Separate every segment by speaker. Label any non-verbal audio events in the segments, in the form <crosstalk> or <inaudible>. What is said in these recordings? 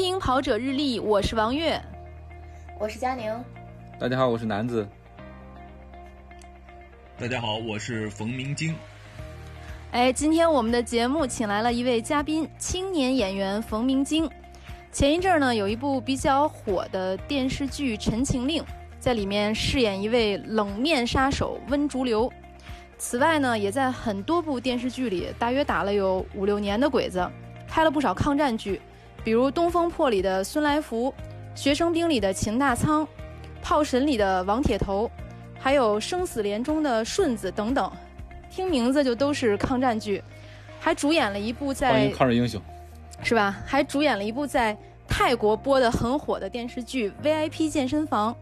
Speaker 1: 听《跑者日历》，我是王悦，
Speaker 2: 我是佳宁。
Speaker 3: 大家好，我是南子。
Speaker 4: 大家好，我是冯明晶。
Speaker 1: 哎，今天我们的节目请来了一位嘉宾，青年演员冯明晶。前一阵儿呢，有一部比较火的电视剧《陈情令》，在里面饰演一位冷面杀手温竹流。此外呢，也在很多部电视剧里，大约打了有五六年的鬼子，拍了不少抗战剧，比如《东风破》里的孙来福，《学生兵》里的秦大仓，《炮神》里的王铁头。还有《生死连》中的顺子等等，听名字就都是抗战剧，还主演了一部在
Speaker 3: 抗日英雄，
Speaker 1: 是吧？还主演了一部在泰国播的很火的电视剧《VIP 健身房》。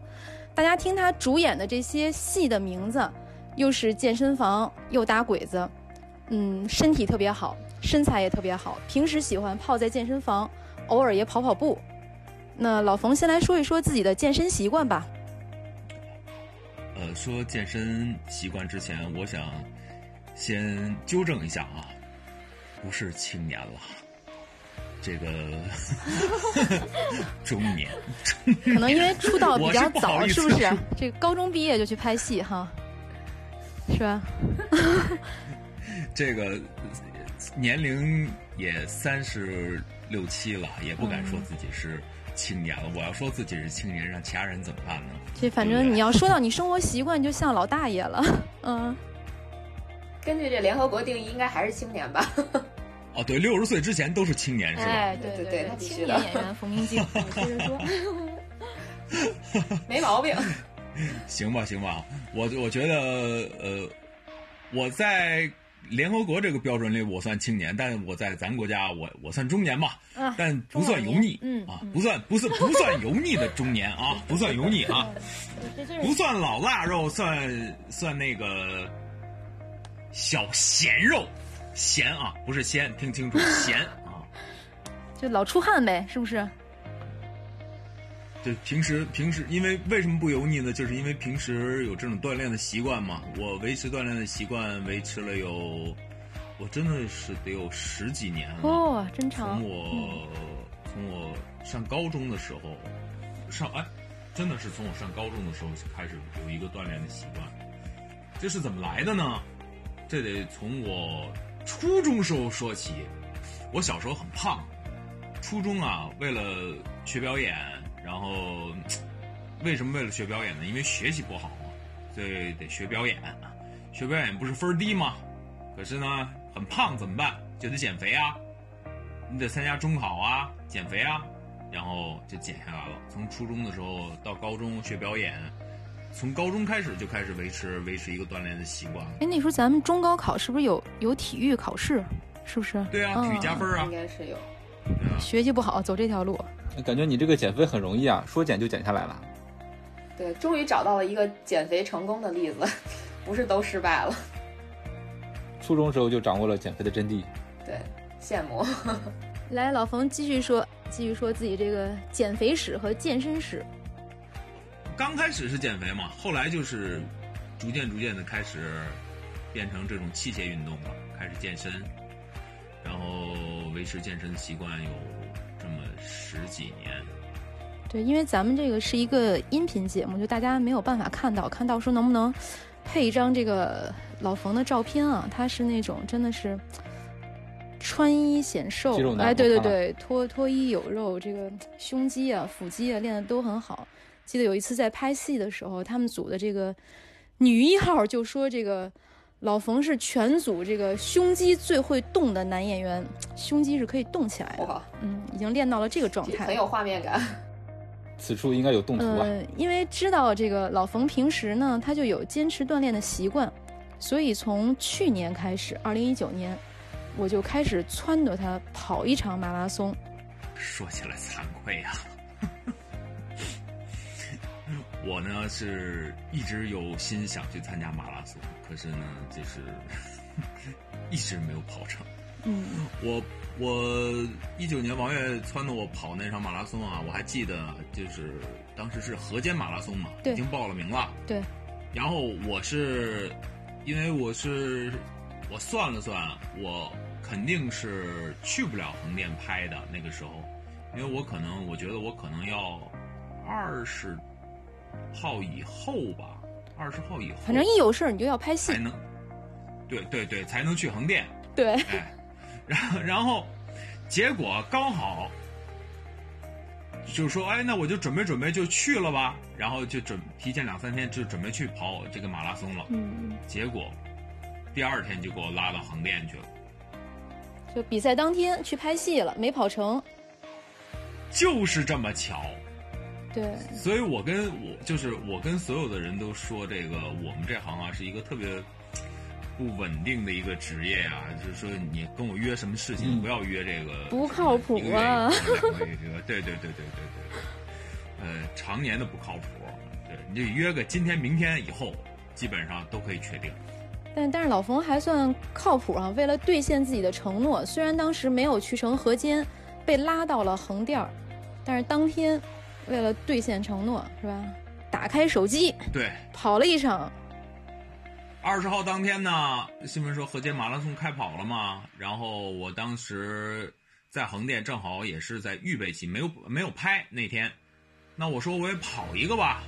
Speaker 1: 大家听他主演的这些戏的名字，又是健身房又打鬼子，嗯，身体特别好，身材也特别好，平时喜欢泡在健身房，偶尔也跑跑步。那老冯先来说一说自己的健身习惯吧。
Speaker 4: 呃，说健身习惯之前，我想先纠正一下啊，不是青年了，这个 <laughs> 中年。
Speaker 1: 可能因为出道比较早，是不是？这个高中毕业就去拍戏哈，是吧？<laughs>
Speaker 4: 这个年龄也三十六七了，也不敢说自己是。青年了，我要说自己是青年，让其他人怎么办呢？
Speaker 1: 这反正你要说到 <laughs> 你生活习惯，就像老大爷了。嗯，
Speaker 2: 根据这联合国定义，应该还是青年吧？<laughs>
Speaker 4: 哦，对，六十岁之前都是青年，是吧？
Speaker 1: 哎，对对对，青年演员冯明晶，接着说，<laughs>
Speaker 2: 没毛病。
Speaker 4: 行吧，行吧，我我觉得，呃，我在。联合国这个标准里，我算青年，但我在咱国家，我我算中年吧，但不算油腻，
Speaker 1: 嗯。
Speaker 4: 啊，不算不是不算油腻的中年啊，<laughs> 不算油腻啊，不算老腊肉，算算那个小咸肉，咸啊，不是鲜，听清楚，<laughs> 咸啊，
Speaker 1: 就老出汗呗，是不是？
Speaker 4: 对，平时平时，因为为什么不油腻呢？就是因为平时有这种锻炼的习惯嘛。我维持锻炼的习惯维持了有，我真的是得有十几年了。
Speaker 1: 哦，真长。
Speaker 4: 从我从我上高中的时候，上哎，真的是从我上高中的时候就开始有一个锻炼的习惯。这是怎么来的呢？这得从我初中时候说起。我小时候很胖，初中啊，为了学表演。然后，为什么为了学表演呢？因为学习不好嘛，所以得学表演。学表演不是分低吗？可是呢，很胖怎么办？就得减肥啊！你得参加中考啊，减肥啊，然后就减下来了。从初中的时候到高中学表演，从高中开始就开始维持维持一个锻炼的习惯。
Speaker 1: 哎，那时候咱们中高考是不是有有体育考试？是不是？
Speaker 4: 对啊，体育加分
Speaker 2: 啊，应该是有。
Speaker 1: 学习不好，走这条路。
Speaker 3: 感觉你这个减肥很容易啊，说减就减下来了。
Speaker 2: 对，终于找到了一个减肥成功的例子，<laughs> 不是都失败了。
Speaker 3: 初中时候就掌握了减肥的真谛。
Speaker 2: 对，羡慕。<laughs>
Speaker 1: 来，老冯继续说，继续说自己这个减肥史和健身史。
Speaker 4: 刚开始是减肥嘛，后来就是逐渐逐渐的开始变成这种器械运动了，开始健身，然后维持健身的习惯有。十几年，
Speaker 1: 对，因为咱们这个是一个音频节目，就大家没有办法看到，看到时候能不能配一张这个老冯的照片啊？他是那种真的是穿衣显瘦，哎，对对对，脱脱衣有肉，这个胸肌啊、腹肌啊练的都很好。记得有一次在拍戏的时候，他们组的这个女一号就说这个。老冯是全组这个胸肌最会动的男演员，<tsk> 胸肌是可以动起来的。嗯，已经练到了这个状态，
Speaker 2: 很有画面感。
Speaker 3: 此处应该有动图啊。
Speaker 1: 因为知道这个老冯平时呢，他就有坚持锻炼的习惯，所以从去年开始，二零一九年，我就开始撺掇他跑一场马拉松。
Speaker 4: 说起来惭愧呀。<laughs> 我呢是一直有心想去参加马拉松，可是呢就是 <laughs> 一直没有跑成。
Speaker 1: 嗯，
Speaker 4: 我我一九年王月撺掇我跑那场马拉松啊，我还记得就是当时是河间马拉松嘛，已经报了名了。
Speaker 1: 对。
Speaker 4: 然后我是因为我是我算了算，我肯定是去不了横店拍的那个时候。因为我可能我觉得我可能要二十号以后吧，二十号以后，
Speaker 1: 反正一有事儿你就要拍戏
Speaker 4: 才。能，对对对，才能去横店。
Speaker 1: 对，
Speaker 4: 哎，然后然后结果刚好就说，哎，那我就准备准备就去了吧，然后就准提前两三天就准备去跑这个马拉松了。
Speaker 1: 嗯，
Speaker 4: 结果第二天就给我拉到横店去了，
Speaker 1: 就比赛当天去拍戏了，没跑成。
Speaker 4: 就是这么巧。
Speaker 1: 对，
Speaker 4: 所以我跟我就是我跟所有的人都说，这个我们这行啊是一个特别不稳定的一个职业啊，就是说你跟我约什么事情，
Speaker 3: 嗯
Speaker 4: 不要约这个
Speaker 1: 不靠谱啊。
Speaker 4: 这个，对对对对对对，呃，常年的不靠谱，对，你就约个今天明天以后，基本上都可以确定。
Speaker 1: 但但是老冯还算靠谱啊，为了兑现自己的承诺，虽然当时没有去成河间，被拉到了横店儿，但是当天为了兑现承诺，是吧？打开手机
Speaker 4: 对，
Speaker 1: 跑了一场，
Speaker 4: 二十号当天呢，新闻说河间马拉松开跑了嘛，然后我当时在横店，正好也是在预备期，没有没有拍那天，那我说我也跑一个吧，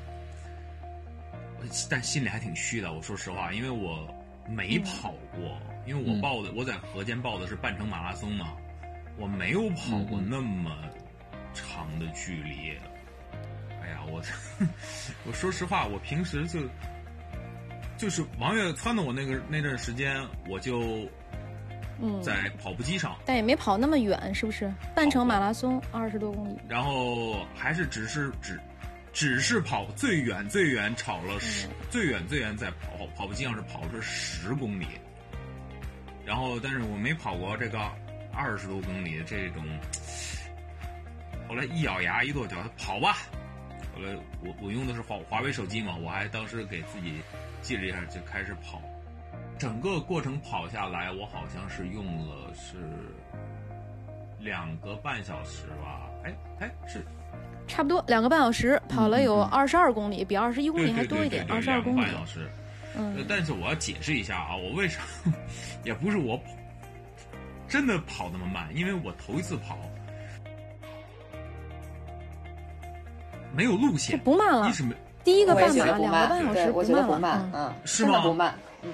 Speaker 4: 但心里还挺虚的，我说实话，因为我没跑过，因为我
Speaker 3: 嗯
Speaker 4: 报的我在河间报的是半程马拉松嘛，我没有跑过那么长的距离。哎呀，我 <laughs> 我说实话，我平时就就是王月撺掇我那个那段时间，我就
Speaker 1: 嗯，
Speaker 4: 在跑步机上，
Speaker 1: 但也没跑那么远，是不是？半程马拉松二十多公里，
Speaker 4: 然后还是只是只只是跑最远最远跑了十、最远最远在跑跑步机上是跑了十公里，然后但是我没跑过这个二十多公里这种，后来一咬牙一跺脚，跑吧。我我用的是华华为手机嘛，我还当时给自己记了一下，就开始跑。整个过程跑下来，我好像是用了是两个半小时吧？哎哎，是
Speaker 1: 差不多两个半小时，跑了有二十二公里，比二十一公里还多一点，二十二公里
Speaker 4: 半。小时。但是我要解释一下啊，我为什么 <laughs> 也不是我跑真的跑那么慢，因为我头一次跑没有路线，
Speaker 1: 不慢了。
Speaker 4: 一，是没
Speaker 1: 第一个半马两个半小时
Speaker 2: 我觉得。不慢，
Speaker 1: 嗯。
Speaker 2: 嗯，
Speaker 4: 是吗？
Speaker 2: 不慢，嗯，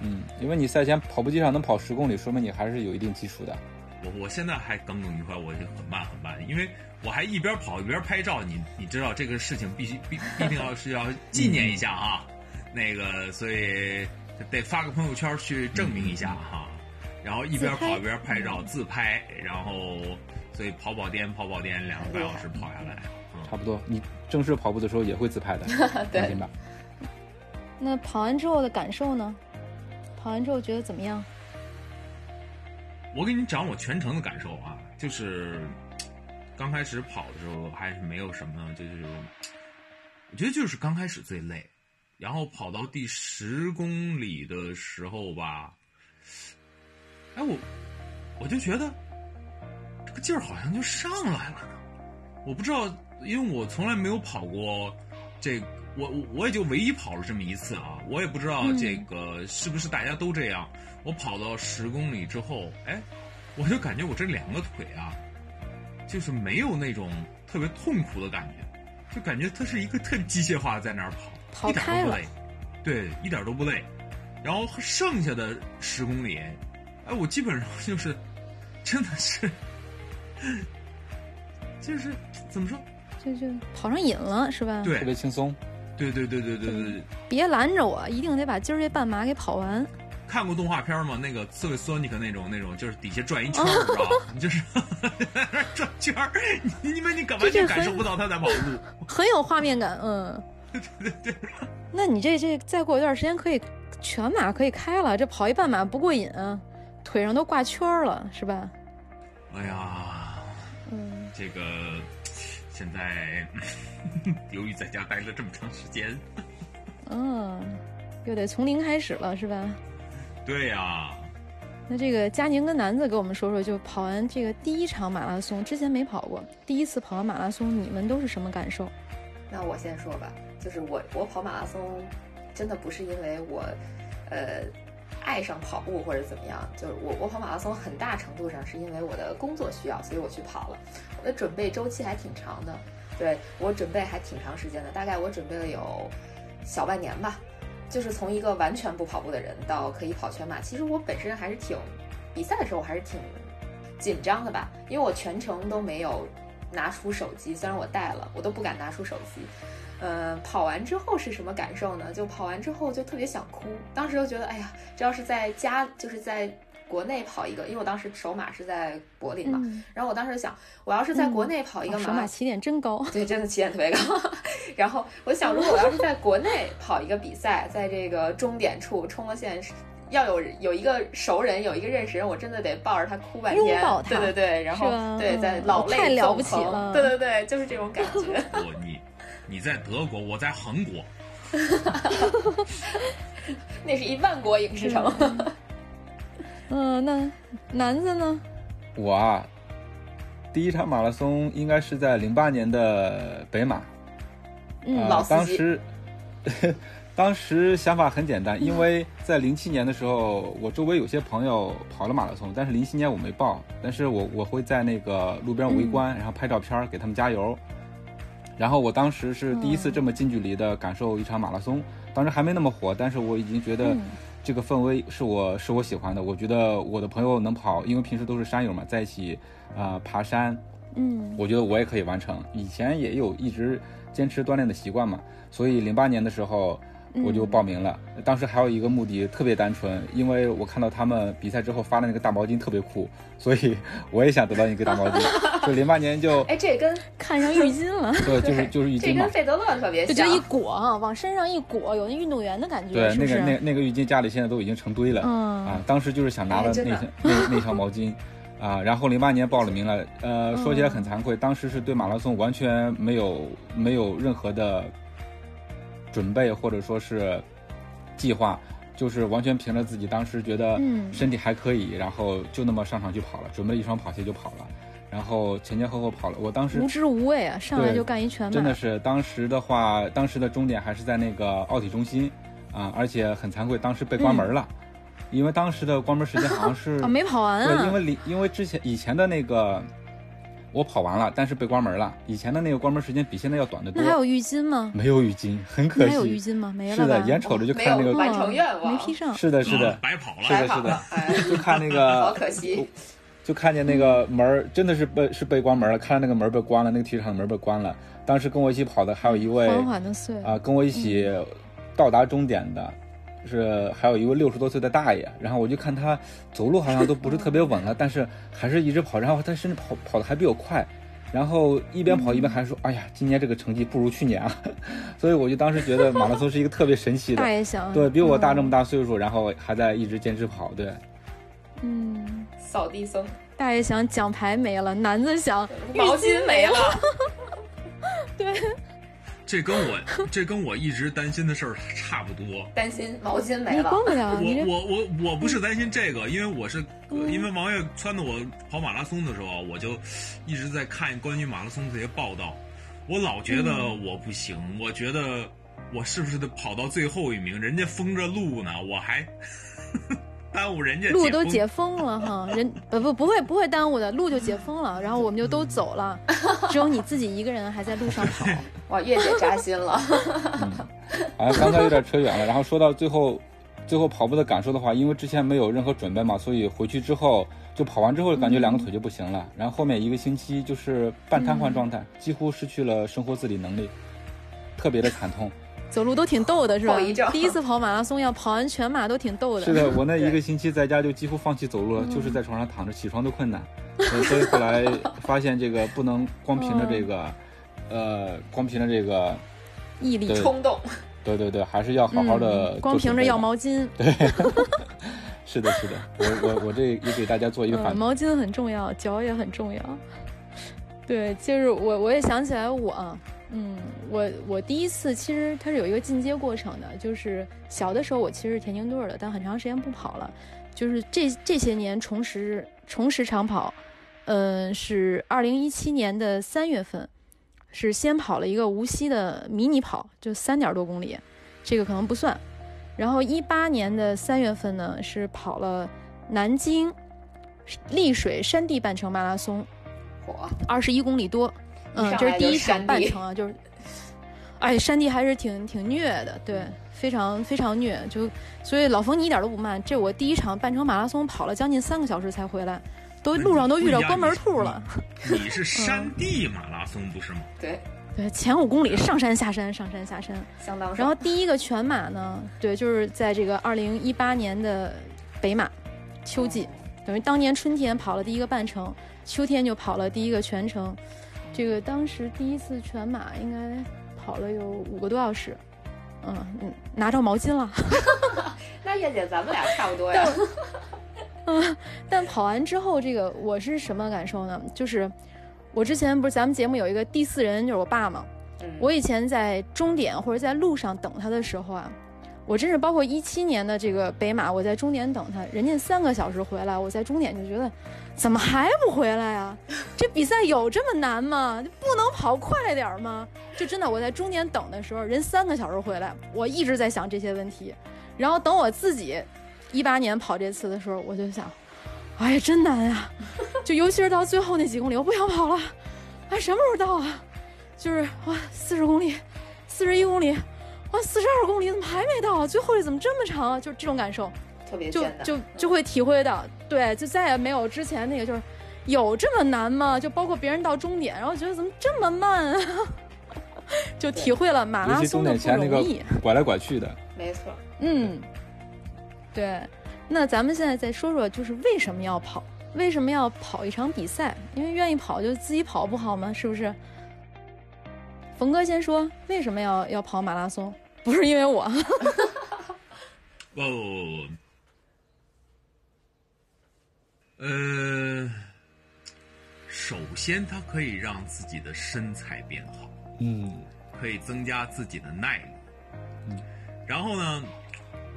Speaker 3: 嗯，因为你赛前跑步机上能跑十公里，说明你还是有一定基础的。
Speaker 4: 我我现在还耿耿于怀，我就很慢很慢，因为我还一边跑一边拍照，你你知道这个事情必须必必定要是要纪念一下啊，那个所以得发个朋友圈去证明一下哈，然后一边跑一边拍。照自拍，然后所以跑跑颠跑跑颠两个半小时跑下来，嗯
Speaker 3: 差不多，你正式跑步的时候也会自拍的，<laughs>
Speaker 2: 对
Speaker 3: 放心吧。
Speaker 1: 那跑完之后的感受呢？跑完之后觉得怎么样？
Speaker 4: 我给你讲我全程的感受啊，就是刚开始跑的时候还是没有什么，就是我觉得就是刚开始最累，然后跑到第十公里的时候吧，哎我我就觉得这个劲儿好像就上来了呢，我不知道，因为我从来没有跑过这。我我我也就唯一跑了这么一次啊，我也不知道
Speaker 1: 嗯
Speaker 4: 这个是不是大家都这样。我跑到十公里之后，哎，我就感觉我这两个腿啊，就是没有那种特别痛苦的感觉，就感觉它是一个特机械化的在那儿跑，
Speaker 1: 跑
Speaker 4: 一点都不累，对，一点都不累。然后剩下的十公里，哎，我基本上 <laughs> 就是真的是，就是怎么说？
Speaker 1: 就就跑上瘾了是吧？
Speaker 4: 对特
Speaker 3: 别轻松。
Speaker 4: 对对对对对对对，
Speaker 1: 别拦着我，一定得把今儿这半马给跑完。
Speaker 4: 看过动画片吗？那个刺猬索尼克那种那种，就是底下转一圈儿，知道吧？你就是 <laughs> 转圈儿，你因为你根本就感受不到他在跑步。
Speaker 1: 很有画面感，嗯。<laughs>
Speaker 4: 对对对，
Speaker 1: 那你这这再过一段时间可以全马可以开了，这跑一半马不过瘾啊，腿上都挂圈儿了，是吧？
Speaker 4: 哎呀，
Speaker 1: 嗯，
Speaker 4: 这个现在 <laughs> 由于在家待了这么长时间，<laughs>
Speaker 1: 嗯，又得从零开始了，是吧？
Speaker 4: 对呀、
Speaker 1: 那这个佳宁跟南子给我们说说，就跑完这个第一场马拉松，之前没跑过，第一次跑完马拉松，你们都是什么感受？
Speaker 2: 那我先说吧，就是我我跑马拉松，真的不是因为我，呃，爱上跑步或者怎么样，就是我我跑马拉松很大程度上是因为我的工作需要，所以我去跑了。我的准备周期还挺长的，对我准备还挺长时间的，大概我准备了有小半年吧。就是从一个完全不跑步的人到可以跑全马，其实我本身还是挺比赛的时候我还是挺紧张的吧，因为我全程都没有拿出手机，虽然我带了，我都不敢拿出手机。嗯，跑完之后是什么感受呢？就跑完之后就特别想哭，当时就觉得，哎呀，这要是在家，就是在国内跑一个，因为我当时首马是在柏林嘛，然后我当时想，我要是在国内跑一个马，
Speaker 1: 首马起点真高，
Speaker 2: 对，真的起点特别高。<laughs> 然后我想，如果我要是在国内跑一个比赛，在这个终点处冲了线，要有有一个熟人，有一个认识人，我真的得抱着他哭半天，对对对，然后对，在老泪
Speaker 1: 太了不起了，
Speaker 2: 对对对，就是这种感觉。<laughs>
Speaker 4: 我你。你在德国，我在韩国，<laughs>
Speaker 2: 那是一万国影视城。<laughs>
Speaker 1: 嗯，那男子呢？
Speaker 3: 我啊，第一场马拉松应该是在零八年的北马。
Speaker 2: 嗯，
Speaker 3: 当时，<laughs> 当时想法很简单，因为在零七年的时候，我周围有些朋友跑了马拉松，但是零七年我没报，但是我我会在那个路边围观，然后拍照片给他们加油。然后我当时是第一次这么近距离的感受一场马拉松，当时还没那么火，但是我已经觉得这个氛围是我是我喜欢的。我觉得我的朋友能跑，因为平时都是山友嘛，在一起啊爬山，
Speaker 1: 嗯，
Speaker 3: 我觉得我也可以完成。以前也有一直坚持锻炼的习惯嘛，所以零八年的时候。我就报名了，当时还有一个目的特别单纯，因为我看到他们比赛之后发的那个大毛巾特别酷，所以 <laughs> 我也想得到一个大毛巾。<laughs> 就零八年就 <laughs>
Speaker 2: 哎，这跟
Speaker 1: 看上浴巾了，
Speaker 3: 对，就是就是浴巾嘛。
Speaker 2: 这跟费德勒特别像，
Speaker 1: 就一裹啊，往身上一裹，有那运动员的感觉。
Speaker 3: 对，那个那那个浴巾家里现在都已经成堆了。嗯啊，当时就是想拿了那那那条毛巾，啊，然后零八年报了名了。呃，说起来很惭愧，当时是对马拉松完全没有没有任何的。准备或者说是计划，就是完全凭着自己当时觉得身体还可以，然后就那么上场去跑了，准备一双跑鞋就跑了，然后前前后后跑了。我当时
Speaker 1: 无知无畏啊，上来就干一全马。
Speaker 3: 真的是当时的话，当时的终点还是在那个奥体中心啊，而且很惭愧，当时被关门了，因为当时的关门时间好像是 <laughs>
Speaker 1: 啊没跑完啊，
Speaker 3: 对，因为里因为之前以前的那个。我跑完了，但是被关门了。以前的那个关门时间比现在要短得多。
Speaker 1: 那还有浴巾吗？
Speaker 3: 没有浴巾，很可惜。
Speaker 1: 还有浴巾吗？没了。
Speaker 3: 是的，眼瞅着就看那个
Speaker 2: 完成愿望，
Speaker 1: 没披上。
Speaker 3: 是的，是的，
Speaker 4: 白跑了。
Speaker 3: 是的，是的，<laughs> 就看那个，<laughs>
Speaker 2: 好可惜。
Speaker 3: 就看见那个门真的是被是被关门了。看到那个门被关了，那个体育场的门被关了。当时跟我一起跑的还有一位，
Speaker 1: 缓缓的碎
Speaker 3: 啊，跟我一起到达终点的。是还有一位六十多岁的大爷，然后我就看他走路好像都不是特别稳了，但是还是一直跑，然后他甚至跑跑的还比我快。然后一边跑一边还说：“哎呀，今年这个成绩不如去年啊！” <laughs> 所以我就当时觉得马拉松是一个特别神奇的，
Speaker 1: 大爷想
Speaker 3: 对比我大这么大岁数，然后还在一直坚持跑，对。
Speaker 1: 嗯，
Speaker 2: 扫地僧。
Speaker 1: 大爷想奖牌没了，男子想
Speaker 2: 毛巾没了。<laughs>
Speaker 1: 对。
Speaker 4: 这跟我这跟我一直担心的事儿差不多。
Speaker 2: 担心毛巾没了。
Speaker 4: 我我我我不是担心这个，因为我是因为王月撺掇我跑马拉松的时候，我就一直在看关于马拉松这些报道。我老觉得我不行，我觉得我是不是得跑到最后一名？人家封着路呢，我还。<laughs> 耽误人家
Speaker 1: 路都解封了哈，人不不不会不会耽误的，路就解封了，然后我们就都走了，<laughs> 只有你自己一个人还在路上跑。
Speaker 2: 哇，月姐扎心了。
Speaker 3: 好像刚才有点扯远了，然后说到最后，最后跑步的感受的话，因为之前没有任何准备嘛，所以回去之后就跑完之后感觉两个腿就不行了，然后后面一个星期就是半瘫痪状态，几乎失去了生活自理能力，特别的惨痛。<laughs>
Speaker 1: 走路都挺逗的，是吧？<laughs> 第一次跑马拉松要跑完全马都挺逗的。
Speaker 3: 是的，我那一个星期在家就几乎放弃走路了，就是在床上躺着，起床都困难。所以后来发现这个不能光凭着这个，呃，光凭着这个
Speaker 1: 毅力
Speaker 2: 冲动。<laughs>
Speaker 3: 对对对，还是要好好的。
Speaker 1: 光凭着要毛巾。<laughs>
Speaker 3: 对，是的，是的，我我我这也给大家做一个反。
Speaker 1: 毛巾很重要，脚也很重要。对，就是我我也想起来我。嗯，我我第一次其实它是有一个进阶过程的，就是小的时候我其实是田径队的，但很长时间不跑了，就是这这些年重拾重拾长跑，嗯，是二零一七年的三月份，是先跑了一个无锡的迷你跑，就三点多公里，这个可能不算，然后一八年的三月份呢，是跑了南京丽水山地半程马拉松，
Speaker 2: 火，
Speaker 1: 二十一公里多。嗯，这是第一场半程啊，就是，哎，山地还是挺挺虐的，对，非常非常虐。就所以老冯你一点都不慢，这我第一场半程马拉松跑了将近三个小时才回来，都路上都遇到关门兔了。<laughs>
Speaker 4: 你是山地马拉松不是吗？
Speaker 2: 对，
Speaker 1: 对，前五公里上山下山，上山下山。
Speaker 2: 相当。
Speaker 1: 然后第一个全马呢，对，就是在这个二零一八年的北马秋季，等于当年春天跑了第一个半程，秋天就跑了第一个全程。这个当时第一次全马应该跑了有五个多小时，嗯嗯，拿着毛巾了。<laughs>
Speaker 2: 那燕姐咱们俩差不多呀。<laughs> <laughs>
Speaker 1: 但跑完之后，这个我是什么感受呢？就是我之前不是咱们节目有一个第四人，就是我爸嘛。
Speaker 2: 嗯
Speaker 1: 我以前在终点或者在路上等他的时候啊，我真是包括一七年的这个北马，我在终点等他，人家三个小时回来，我在终点就觉得怎么还不回来啊？这比赛有这么难吗？不能跑快点吗？就真的我在终点等的时候，人三个小时回来，我一直在想这些问题。然后等我自己一八年跑这次的时候，我就想，哎呀，真难啊！<laughs> 就尤其是到最后那几公里，我不想跑了，哎，什么时候到啊？就是哇，四十公里，四十一公里，哇，四十二公里怎么还没到啊？最后这怎么这么长啊？就是这种感受，就
Speaker 2: 特别艰难。
Speaker 1: 就就会体会到，对，就再也没有之前那个就是有这么难吗？就包括别人到终点，然后觉得怎么这么慢啊？<laughs> 就体会了马拉松的不容易。
Speaker 3: 拐来拐去的，
Speaker 2: 没错，
Speaker 1: 嗯，对。那咱们现在再说说，就是为什么要跑？为什么要跑一场比赛？因为愿意跑就自己跑不好吗？是不是？冯哥先说，为什么要要跑马拉松？不是因为我，
Speaker 4: 不不不不，呃，首先它可以让自己的身材变好，
Speaker 3: 嗯
Speaker 4: 可以增加自己的耐力。
Speaker 3: 嗯，
Speaker 4: 然后呢，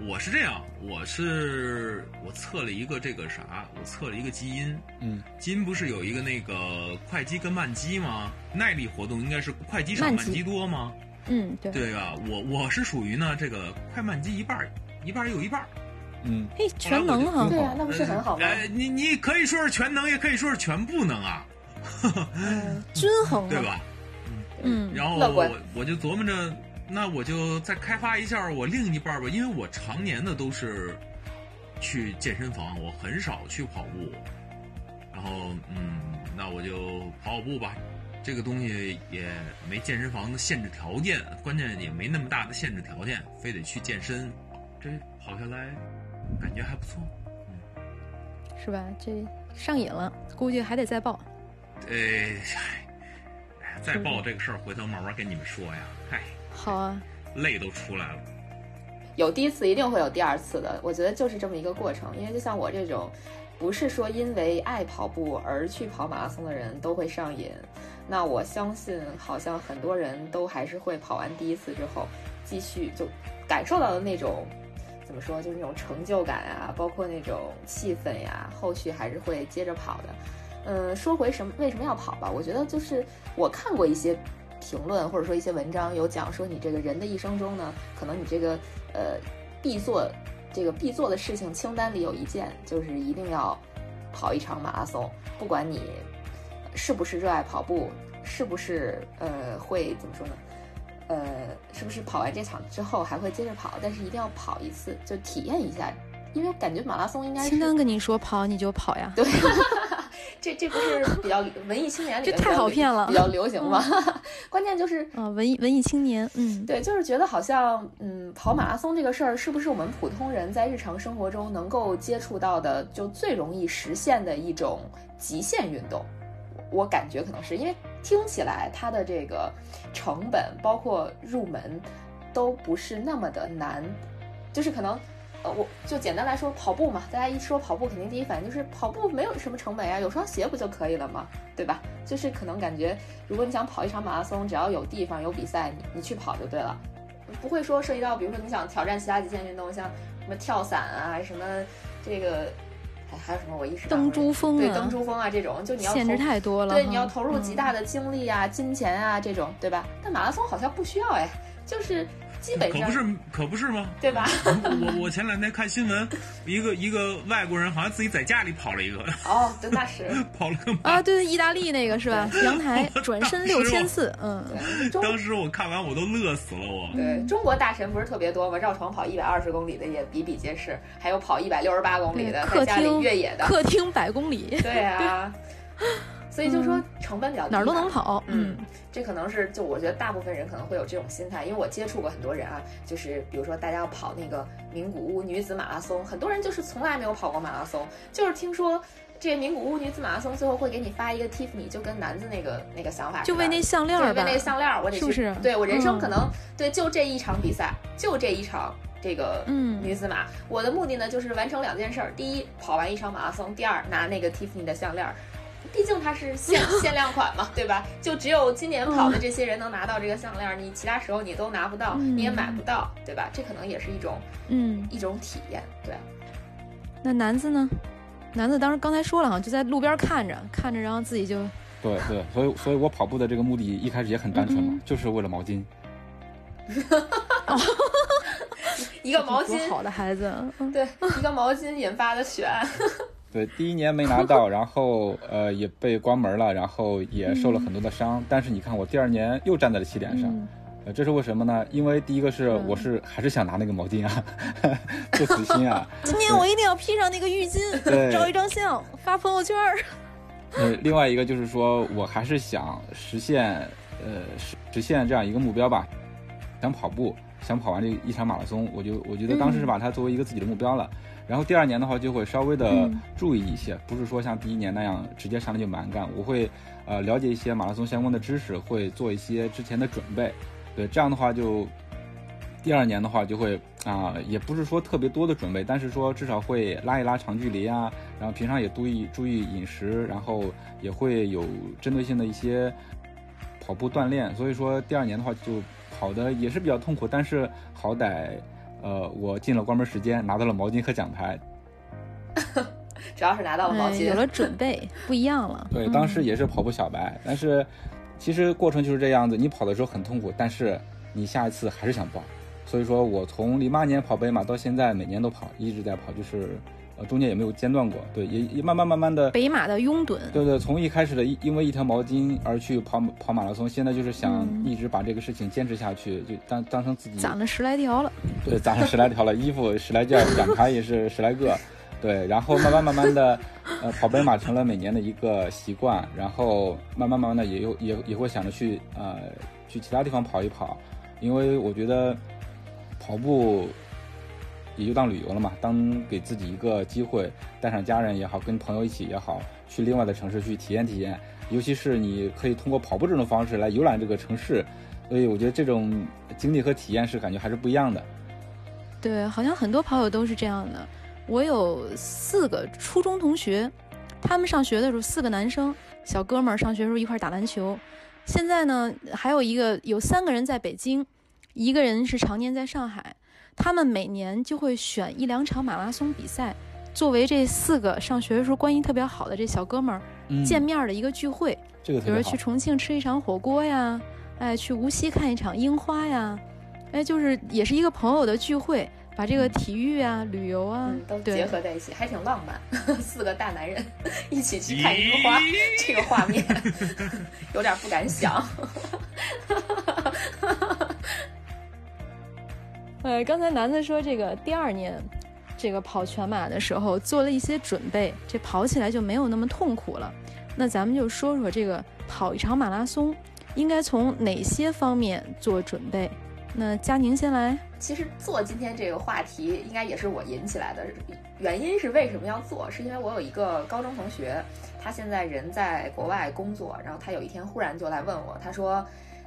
Speaker 4: 我是这样，我是我测了一个这个啥，我测了一个基因，
Speaker 3: 嗯
Speaker 4: 基因不是有一个那个快肌跟慢肌吗？耐力活动应该是快肌少
Speaker 1: 慢肌
Speaker 4: 多吗？
Speaker 1: 嗯，对，
Speaker 4: 对吧？我我是属于呢这个快慢肌一半儿一半儿有一半儿。
Speaker 3: 嗯，
Speaker 1: 嘿，全能哈、
Speaker 2: 对啊，那不是很好吗？
Speaker 4: 呃，你你可以说是全能，也可以说是全不能啊，
Speaker 1: 嗯，均衡 <laughs> 嘛，
Speaker 4: 对吧？
Speaker 1: 嗯，
Speaker 4: 然后我我就琢磨着，那我就再开发一下我另一半吧，因为我常年的都是去健身房，我很少去跑步。然后嗯，那我就跑跑步吧。这个东西也没健身房的限制条件，关键也没那么大的限制条件，非得去健身，这跑下来感觉还不错。
Speaker 1: 嗯是吧？这上瘾了，估计还得再报。
Speaker 4: 呃，<laughs> 再报这个事儿，回头慢慢跟你们说呀。嗨，
Speaker 1: 好啊，
Speaker 4: 泪都出来了。
Speaker 2: 有第一次一定会有第二次的，我觉得就是这么一个过程。因为就像我这种，不是说因为爱跑步而去跑马拉松的人都会上瘾。那我相信，好像很多人都还是会跑完第一次之后，继续就感受到的那种怎么说，就是那种成就感啊，包括那种气氛呀，后续还是会接着跑的。嗯，说回什么为什么要跑吧，我觉得就是我看过一些评论或者说一些文章有讲说，你这个人的一生中呢，可能你这个呃必做这个必做的事情清单里有一件就是一定要跑一场马拉松，不管你是不是热爱跑步，是不是呃会怎么说呢？呃，是不是跑完这场之后还会接着跑？但是一定要跑一次，就体验一下，因为感觉马拉松应该是
Speaker 1: 清单跟你说跑你就跑呀，
Speaker 2: 对，这这不是比较 <laughs> 文艺青年里
Speaker 1: 这太好骗了
Speaker 2: 比较流行吗？<laughs> 关键就是
Speaker 1: 啊，文艺文艺青年，嗯，
Speaker 2: 对，就是觉得好像，嗯，跑马拉松这个事儿，是不是我们普通人在日常生活中能够接触到的，就最容易实现的一种极限运动？我感觉可能是因为听起来它的这个成本，包括入门，都不是那么的难，就是可能。呃，我就简单来说，跑步嘛，大家一说跑步，肯定第一反应就是跑步没有什么成本呀，有双鞋不就可以了吗？对吧？就是可能感觉，如果你想跑一场马拉松，只要有地方有比赛，你你去跑就对了，不会说涉及到，比如说你想挑战其他极限运动，像什么跳伞啊，什么这个还还有什么我一时
Speaker 1: 登珠峰
Speaker 2: 对
Speaker 1: 啊，
Speaker 2: 登珠峰啊这种，就你要
Speaker 1: 限制
Speaker 2: 投
Speaker 1: 太多了，
Speaker 2: 对，你要投入极
Speaker 1: 嗯
Speaker 2: 大的精力啊、金钱啊这种，对吧？但马拉松好像不需要哎，就是基本上
Speaker 4: 可不是，可不是吗？
Speaker 2: 对吧？
Speaker 4: 我我前两天看新闻，一个一个外国人好像自己在家里跑了一个，
Speaker 2: 哦，对，那是 <laughs>
Speaker 4: 跑了个马。
Speaker 1: 啊，对对，意大利那个是吧？阳台 <laughs> 转身六千四，嗯，
Speaker 4: 当时我看完我都乐死了，我。
Speaker 2: 对中国大神不是特别多吗？绕床跑一百二十公里的也比比皆是，还有跑一百六十八公里的，在
Speaker 1: 客
Speaker 2: 家里
Speaker 1: 厅
Speaker 2: 越野的。
Speaker 1: 客厅百公里，
Speaker 2: 对啊，<laughs> 所以就说成本比较低，
Speaker 1: 哪儿都能。跑，
Speaker 2: 嗯，这可能是就我觉得大部分人可能会有这种心态，因为我接触过很多人啊，就是比如说大家要跑那个名古屋女子马拉松，很多人就是从来没有跑过马拉松，就是听说这个名古屋女子马拉松最后会给你发一个 Tiffany，就跟男子那个那个想法，
Speaker 1: 就为那项链
Speaker 2: 对。为
Speaker 1: 儿吧，
Speaker 2: 那项链儿，我得去，
Speaker 1: 是不是
Speaker 2: 对我人生
Speaker 1: 嗯
Speaker 2: 可能、对就这一场比赛，就这一场。这个
Speaker 1: 嗯
Speaker 2: 女子马，我的目的呢就是完成两件事儿：第一，跑完一场马拉松；第二，拿那个 Tiffany 的项链儿。毕竟它是限 <laughs> 限量款嘛，对吧？就只有今年跑的这些人能拿到这个项链儿，你其他时候你都拿不到，
Speaker 1: 嗯
Speaker 2: 你也买不到，对吧？这可能也是一种
Speaker 1: 嗯，
Speaker 2: 一种体验，对。
Speaker 1: 那男子呢？男子当时刚才说了哈，就在路边看着看着，然后自己就
Speaker 3: 对对，所以所以我跑步的这个目的一开始也很单纯嘛，
Speaker 1: 嗯
Speaker 3: 就是为了毛巾。<laughs>
Speaker 2: 一个毛巾，
Speaker 1: 多好的孩子，嗯
Speaker 2: 对，一个毛巾引发的血案。
Speaker 3: 对，第一年没拿到，然后呃也被关门了，然后也受了很多的伤。但是你看，我第二年又站在了起点上，
Speaker 1: 嗯
Speaker 3: 呃，这是为什么呢？因为第一个是
Speaker 1: 嗯
Speaker 3: 我是还是想拿那个毛巾啊，<laughs> 不死心啊。<laughs>
Speaker 1: 今年我一定要披上那个浴巾，<laughs> 照一张相发朋友圈。
Speaker 3: 呃，另外一个就是说我还是想实现呃实实现这样一个目标吧，想跑步，想跑完这一场马拉松，我就我觉得当时是把它作为一个自己的目标了。然后第二年的话就会稍微的
Speaker 1: 嗯
Speaker 3: 注意一些，不是说像第一年那样直接上来就蛮干，我会呃了解一些马拉松相关的知识，会做一些之前的准备。对，这样的话就第二年的话就会啊、也不是说特别多的准备，但是说至少会拉一拉长距离啊，然后平常也注意注意饮食，然后也会有针对性的一些跑步锻炼。所以说第二年的话就跑的也是比较痛苦，但是好歹呃我进了关门时间，拿到了毛巾和奖牌。<laughs>
Speaker 2: 主要是拿到了毛巾，
Speaker 1: 哎有了准备，不一样了。
Speaker 3: 对，
Speaker 1: 嗯
Speaker 3: 当时也是跑步小白，但是其实过程就是这样子，你跑的时候很痛苦，但是你下一次还是想报。所以说我从零八年跑北马到现在，每年都跑，一直在跑，就是呃中间也没有间断过。对，也也慢慢慢慢的，
Speaker 1: 北马的拥趸，
Speaker 3: 对对，从一开始的因因为一条毛巾而去跑跑马拉松，现在就是想
Speaker 1: 嗯
Speaker 3: 一直把这个事情坚持下去，就当当成自己
Speaker 1: 攒了十来条了。
Speaker 3: 对，攒了十来条了，衣服十来件，展牌也是十来个，对，然后慢慢慢慢的，呃，跑北马成了每年的一个习惯，然后慢慢慢慢的也有也也会想着去呃去其他地方跑一跑，因为我觉得跑步也就当旅游了嘛，当给自己一个机会，带上家人也好，跟朋友一起也好，去另外的城市去体验体验，尤其是你可以通过跑步这种方式来游览这个城市，所以我觉得这种经历和体验是感觉还是不一样的。
Speaker 1: 对，好像很多跑友都是这样的。我有四个初中同学，他们上学的时候四个男生，小哥们儿上学的时候一块儿打篮球。现在呢，还有一个有三个人在北京，一个人是常年在上海。他们每年就会选一两场马拉松比赛，作为这四个上学的时候关系特别好的这小哥们儿
Speaker 3: 嗯
Speaker 1: 见面的一个聚会。
Speaker 3: 这个
Speaker 1: 比如去。重庆吃一场火锅呀，哎，去无锡看一场樱花呀，哎，就是也是一个朋友的聚会，把这个体育啊、旅游啊，
Speaker 2: 嗯，都结合在一起，还挺浪漫。<laughs> 四个大男人一起去看樱花，这个画面 <laughs> 有点不敢想。
Speaker 1: 呃，刚才楠子说这个第二年，这个跑全马的时候做了一些准备，这跑起来就没有那么痛苦了。那咱们就说说这个跑一场马拉松应该从哪些方面做准备？那佳宁先来。
Speaker 2: 其实做今天这个话题，应该也是我引起来的。原因是为什么要做？是因为我有一个高中同学，他现在人在国外工作，然后他有一天忽然就来问我，他说。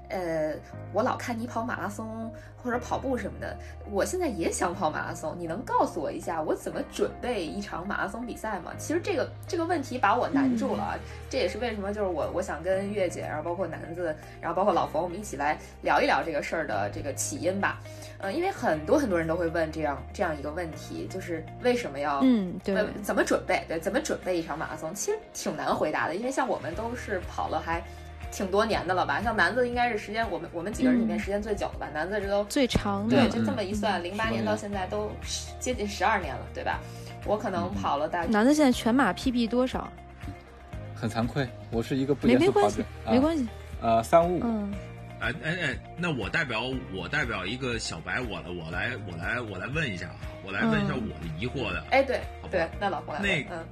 Speaker 2: 呃，我老看你跑马拉松或者跑步什么的，我现在也想跑马拉松，你能告诉我一下我怎么准备一场马拉松比赛吗？其实这个这个问题把我难住了，啊，这也是为什么就是我我想跟月姐，然后包括楠子，然后包括老冯，我们一起来聊一聊这个事儿的这个起因吧。呃，因为很多很多人都会问这样这样一个问题，就是为什么要
Speaker 1: 嗯，对，
Speaker 2: 呃，怎么准备？对，怎么准备一场马拉松？其实挺难回答的，因为像我们都是跑了还挺多年的了吧？像南子应该是时间，我们我们几个人里面时间最久的吧？南子这都
Speaker 1: 最长的，
Speaker 2: 对，
Speaker 3: 嗯。
Speaker 2: 就这么一算，零八
Speaker 3: 年
Speaker 2: 年。到现在都十接近十二年了，对吧？我可能跑了大概
Speaker 1: 男子现在全马 PB 多少？
Speaker 3: 很惭愧，我是一个不
Speaker 1: 没没关系
Speaker 3: 严肃跑者，，
Speaker 1: 没关系，
Speaker 3: 呃，三五五，
Speaker 1: 嗯，
Speaker 4: 哎哎哎，那我代表我代表一个小白，我来我来我来我来问一下啊，我来问一下
Speaker 1: 嗯。
Speaker 4: 我的疑惑的。
Speaker 2: 哎，对对，那老婆来
Speaker 4: 那
Speaker 2: 嗯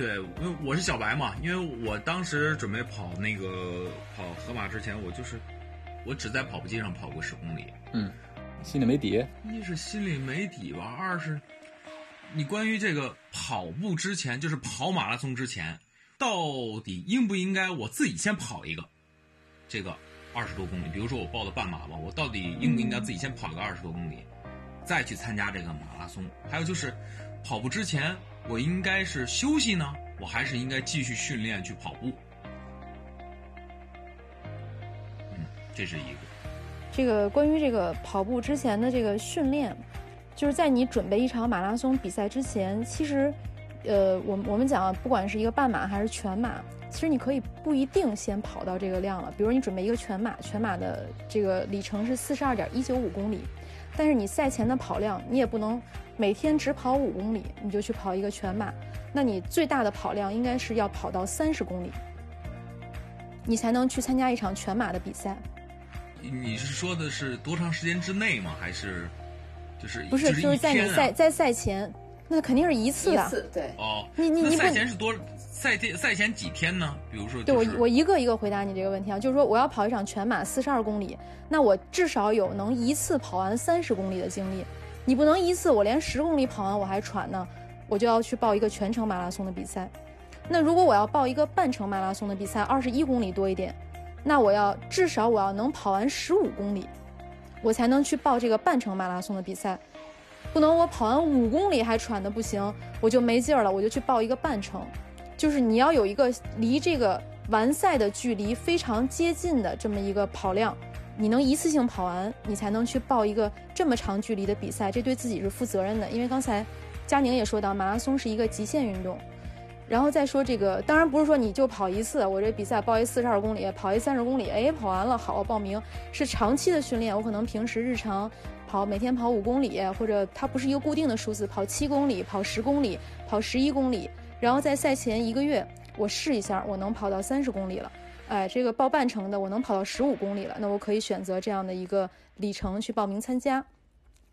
Speaker 4: 对，因为我是小白嘛，因为我当时准备跑那个跑河马之前，我就是我只在跑步机上跑过十公里，
Speaker 3: 嗯，心里没底，
Speaker 4: 一是心里没底吧，二是你关于这个跑步之前，就是跑马拉松之前，到底应不应该我自己先跑一个这个二十多公里？比如说我报的半马吧，我到底应不应该自己先跑个二十多公里，再去参加这个马拉松？还有就是跑步之前，我应该是休息呢，我还是应该继续训练去跑步？嗯，这是一个。
Speaker 1: 这个关于这个跑步之前的这个训练，就是在你准备一场马拉松比赛之前，其实，呃，我我们讲，不管是一个半马还是全马，其实你可以不一定先跑到这个量了。比如你准备一个全马，全马的这个里程是四十二点一九五公里，但是你赛前的跑量，你也不能每天只跑五公里，你就去跑一个全马，那你最大的跑量应该是要跑到三十公里，你才能去参加一场全马的比赛。
Speaker 4: 你是说的是多长时间之内吗？还是就是
Speaker 1: 不是，
Speaker 4: 就
Speaker 1: 就是在你赛在赛前，那肯定是一次的。
Speaker 2: 一次对，
Speaker 4: 哦，
Speaker 1: 你你你不
Speaker 4: 赛前是多赛前赛前几天呢？比如说、
Speaker 1: 对
Speaker 4: 就是，
Speaker 1: 我我一个一个回答你这个问题啊，就是说我要跑一场全马四十二公里，那我至少有能一次跑完三十公里的经历。你不能一次我连十公里跑完我还喘呢，我就要去报一个全程马拉松的比赛。那如果我要报一个半程马拉松的比赛，二十一公里多一点，那我要至少我要能跑完十五公里，我才能去报这个半程马拉松的比赛。不能我跑完五公里还喘的不行，我就没劲儿了，我就去报一个半程。就是你要有一个离这个完赛的距离非常接近的这么一个跑量，你能一次性跑完，你才能去报一个这么长距离的比赛，这对自己是负责任的。因为刚才佳宁也说到，马拉松是一个极限运动。然后再说这个，当然不是说你就跑一次，我这比赛报一四十二公里，跑一三十公里，哎，跑完了好，我报名是长期的训练，我可能平时日常跑每天跑五公里，或者它不是一个固定的数字，跑七公里、跑十公里、跑十一公里，然后在赛前一个月我试一下，我能跑到三十公里了，哎，这个报半程的我能跑到十五公里了，那我可以选择这样的一个里程去报名参加。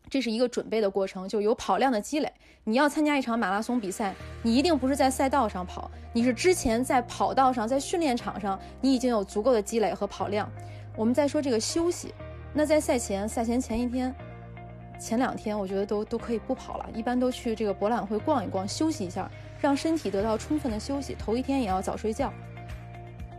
Speaker 1: 这是一个准备的过程，就有跑量的积累。你要参加一场马拉松比赛，你一定不是在赛道上跑，你是之前在跑道上，在训练场上，你已经有足够的积累和跑量。我们再说这个休息，那在赛前，赛前前一天、前两天，我觉得都都可以不跑了，一般都去这个博览会逛一逛，休息一下，让身体得到充分的休息。头一天也要早睡觉，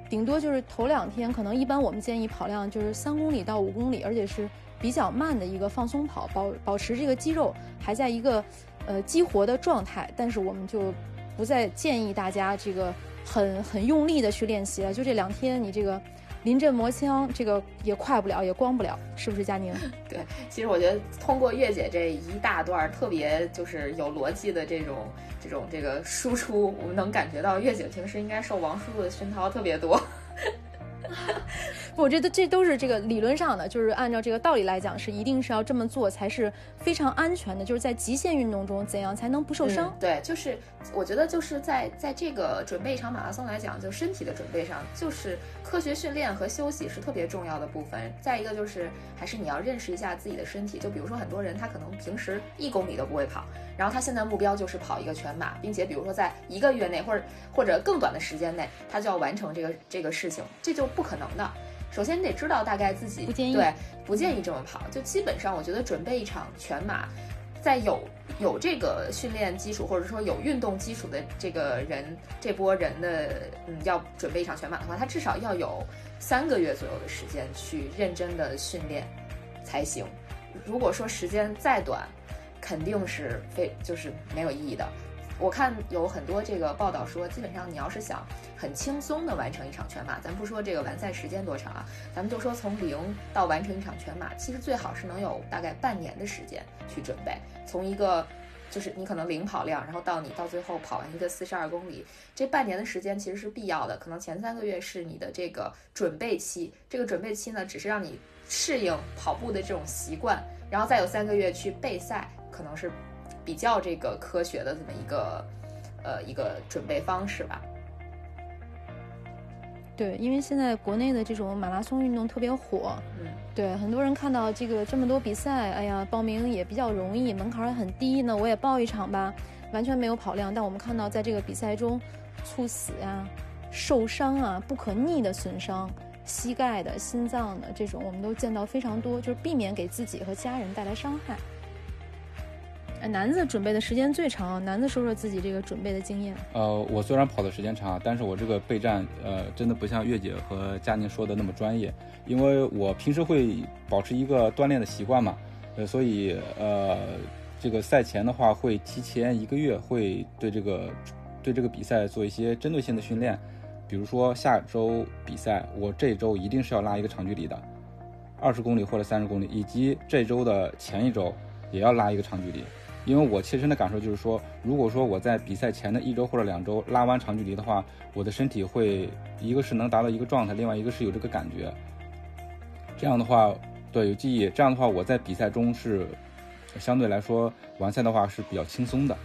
Speaker 1: 顶多就是头两天，可能一般我们建议跑量就是三公里到五公里，而且是比较慢的一个放松跑，保保持这个肌肉还在一个呃激活的状态。但是我们就不再建议大家这个很很用力的去练习了，就这两天你这个临阵磨枪，这个也快不了，也光不了，是不是佳宁？<laughs>
Speaker 2: 对，其实我觉得通过月姐这一大段特别就是有逻辑的这种这种这个输出，我们能感觉到月姐平时应该受王叔叔的熏陶特别多。<laughs>
Speaker 1: 不，这都这都是这个理论上的，就是按照这个道理来讲，是一定是要这么做才是非常安全的。就是在极限运动中，怎样才能不受伤？
Speaker 2: 对，就是我觉得就是在在这个准备一场马拉松来讲，就身体的准备上，就是科学训练和休息是特别重要的部分。再一个就是还是你要认识一下自己的身体，就比如说很多人他可能平时一公里都不会跑，然后他现在目标就是跑一个全马，并且比如说在一个月内或者或者更短的时间内，他就要完成这个这个事情，这就不可能的。首先你得知道大概自己
Speaker 1: 不建议
Speaker 2: 对不建议这么跑，就基本上我觉得准备一场全马，在有有这个训练基础或者说有运动基础的这个人这波人的嗯要准备一场全马的话，他至少要有三个月左右的时间去认真的训练才行。如果说时间再短，肯定是非就是没有意义的。我看有很多这个报道说，基本上你要是想很轻松的完成一场全马，咱不说这个完赛时间多长啊，咱们就说从零到完成一场全马，其实最好是能有大概半年的时间去准备。从一个就是你可能零跑量，然后到你到最后跑完一个四十二公里，这半年的时间其实是必要的。可能前三个月是你的这个准备期，这个准备期呢，只是让你适应跑步的这种习惯，然后再有三个月去备赛，可能是比较这个科学的这么一个呃一个准备方式吧。
Speaker 1: 对，因为现在国内的这种马拉松运动特别火，
Speaker 2: 嗯，
Speaker 1: 对，很多人看到这个这么多比赛，哎呀，报名也比较容易，门槛也很低，那我也报一场吧，完全没有跑量。但我们看到在这个比赛中，猝死呀、受伤啊、不可逆的损伤，膝盖的、心脏的这种，我们都见到非常多，就是避免给自己和家人带来伤害。哎，南子准备的时间最长，男子说说自己这个准备的经验。
Speaker 3: 呃，我虽然跑的时间长，但是我这个备战，呃，真的不像月姐和佳宁说的那么专业，因为我平时会保持一个锻炼的习惯嘛，呃，所以呃，这个赛前的话会提前一个月会对这个对这个比赛做一些针对性的训练，比如说下周比赛，我这周一定是要拉一个长距离的，二十公里或者三十公里，以及这周的前一周也要拉一个长距离。因为我切身的感受就是说，如果说我在比赛前的一周或者两周拉完长距离的话，我的身体会一个是能达到一个状态，另外一个是有这个感觉。这样的话，对有记忆，这样的话我在比赛中是相对来说完赛的话是比较轻松的。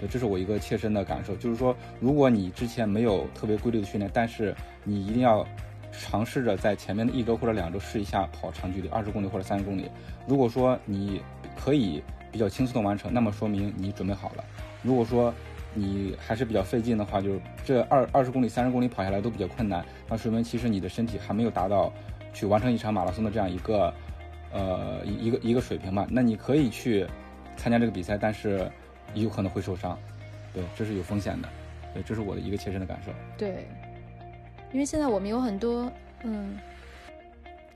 Speaker 3: 对，这是我一个切身的感受，就是说，如果你之前没有特别规律的训练，但是你一定要尝试着在前面的一周或者两周试一下跑长距离，二十公里或者三十公里。如果说你可以。比较轻松的完成，那么说明你准备好了。如果说你还是比较费劲的话，就是这二二十公里、三十公里跑下来都比较困难，那说明其实你的身体还没有达到去完成一场马拉松的这样一个呃一个一个水平吧。那你可以去参加这个比赛，但是有可能会受伤，对，这是有风险的。对，这是我的一个切身的感受。
Speaker 1: 对，因为现在我们有很多嗯。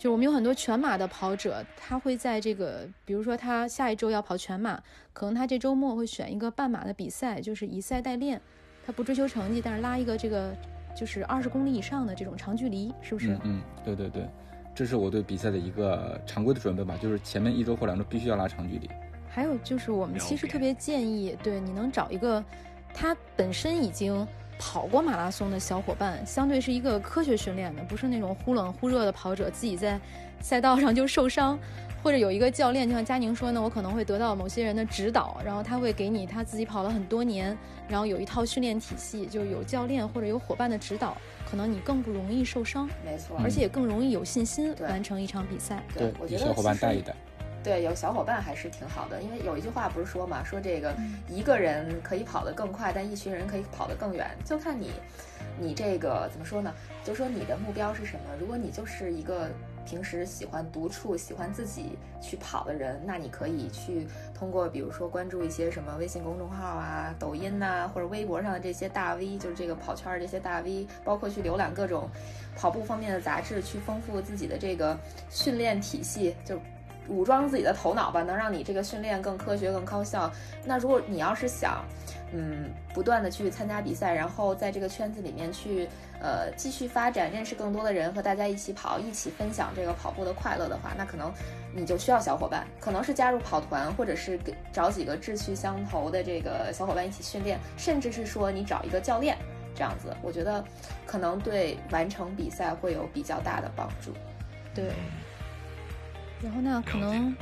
Speaker 1: 就我们有很多全马的跑者，他会在这个，比如说他下一周要跑全马，可能他这周末会选一个半马的比赛，就是以赛代练，他不追求成绩，但是拉一个这个就是二十公里以上的这种长距离，是不是？
Speaker 3: 嗯，对对对，这是我对比赛的一个常规的准备吧，就是前面一周或两周必须要拉长距离。
Speaker 1: 还有就是我们其实特别建议，对你能找一个他本身已经。跑过马拉松的小伙伴，相对是一个科学训练的，不是那种忽冷忽热的跑者，自己在赛道上就受伤，或者有一个教练，就像佳宁说呢，我可能会得到某些人的指导，然后他会给你他自己跑了很多年，然后有一套训练体系，就有教练或者有伙伴的指导，可能你更不容易受伤，
Speaker 2: 没错，
Speaker 1: 而且也更容易有信心完成一场比赛。
Speaker 2: 对，我觉得
Speaker 3: 小伙伴带一带。
Speaker 2: 对，有小伙伴还是挺好的，因为有一句话不是说嘛，说这个一个人可以跑得更快，但一群人可以跑得更远，就看你，你这个怎么说呢？就说你的目标是什么？如果你就是一个平时喜欢独处、喜欢自己去跑的人，那你可以去通过，比如说关注一些什么微信公众号啊、抖音呐，或者微博上的这些大 V，就是这个跑圈儿这些大 V，包括去浏览各种跑步方面的杂志，去丰富自己的这个训练体系，就。武装自己的头脑吧，能让你这个训练更科学、更高效。那如果你要是想，嗯，不断的去参加比赛，然后在这个圈子里面去，呃，继续发展，认识更多的人，和大家一起跑，一起分享这个跑步的快乐的话，那可能你就需要小伙伴，可能是加入跑团，或者是给找几个志趣相投的这个小伙伴一起训练，甚至是说你找一个教练，这样子，我觉得可能对完成比赛会有比较大的帮助。
Speaker 1: 对。然后那，可能，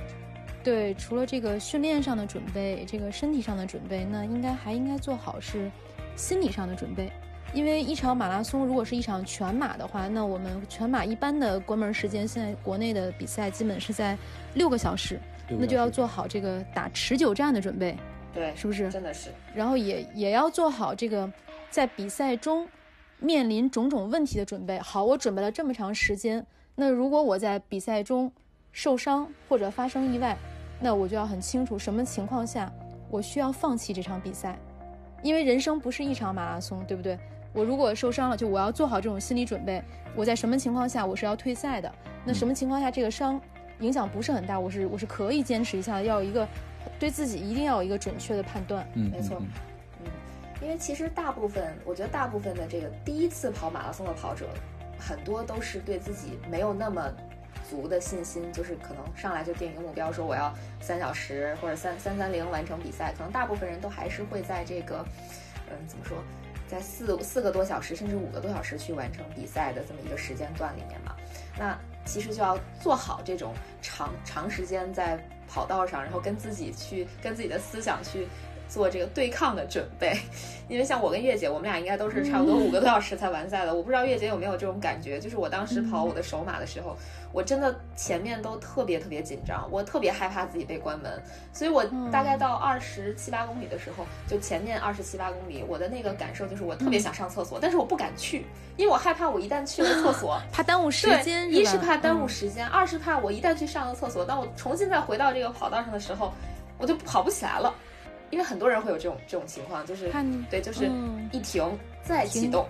Speaker 1: 对，除了这个训练上的准备，这个身体上的准备，那应该还应该做好是心理上的准备。因为一场马拉松，如果是一场全马的话，那我们全马一般的关门时间，现在国内的比赛基本是在六个小时，那就要做好这个打持久战的准备，
Speaker 2: 对，
Speaker 1: 是不是？
Speaker 2: 真的是。
Speaker 1: 然后也也要做好这个在比赛中面临种种问题的准备。好，我准备了这么长时间，那如果我在比赛中。受伤或者发生意外，那我就要很清楚什么情况下我需要放弃这场比赛，因为人生不是一场马拉松，对不对？我如果受伤了，就我要做好这种心理准备，我在什么情况下我是要退赛的？那什么情况下这个伤影响不是很大，我是我是可以坚持一下，要有一个对自己一定要有一个准确的判断。
Speaker 3: 嗯，
Speaker 2: 没错。嗯，因为其实大部分，我觉得大部分的这个第一次跑马拉松的跑者，很多都是对自己没有那么。足的信心，就是可能上来就定一个目标，说我要三小时或者三三三零完成比赛。可能大部分人都还是会在这个，嗯，怎么说，在四四个多小时甚至五个多小时去完成比赛的这么一个时间段里面嘛。那其实就要做好这种长长时间在跑道上，然后跟自己去跟自己的思想去。做这个对抗的准备，<laughs> 因为像我跟月姐，我们俩应该都是差不多五个多小时才完赛的。我不知道月姐有没有这种感觉，就是我当时跑我的首马的时候，我真的前面都特别特别紧张，我特别害怕自己被关门，所以我大概到二十七八公里的时候，就前面二十七八公里，我的那个感受就是我特别想上厕所，但是我不敢去，因为我害怕我一旦去了厕所，<laughs>
Speaker 1: 怕耽误时间。
Speaker 2: 一是怕耽误时间，二是怕我一旦去上了厕所，当我重新再回到这个跑道上的时候，我就跑不起来了。因为很多人会有这种这种情况，就是对，就是一停再启动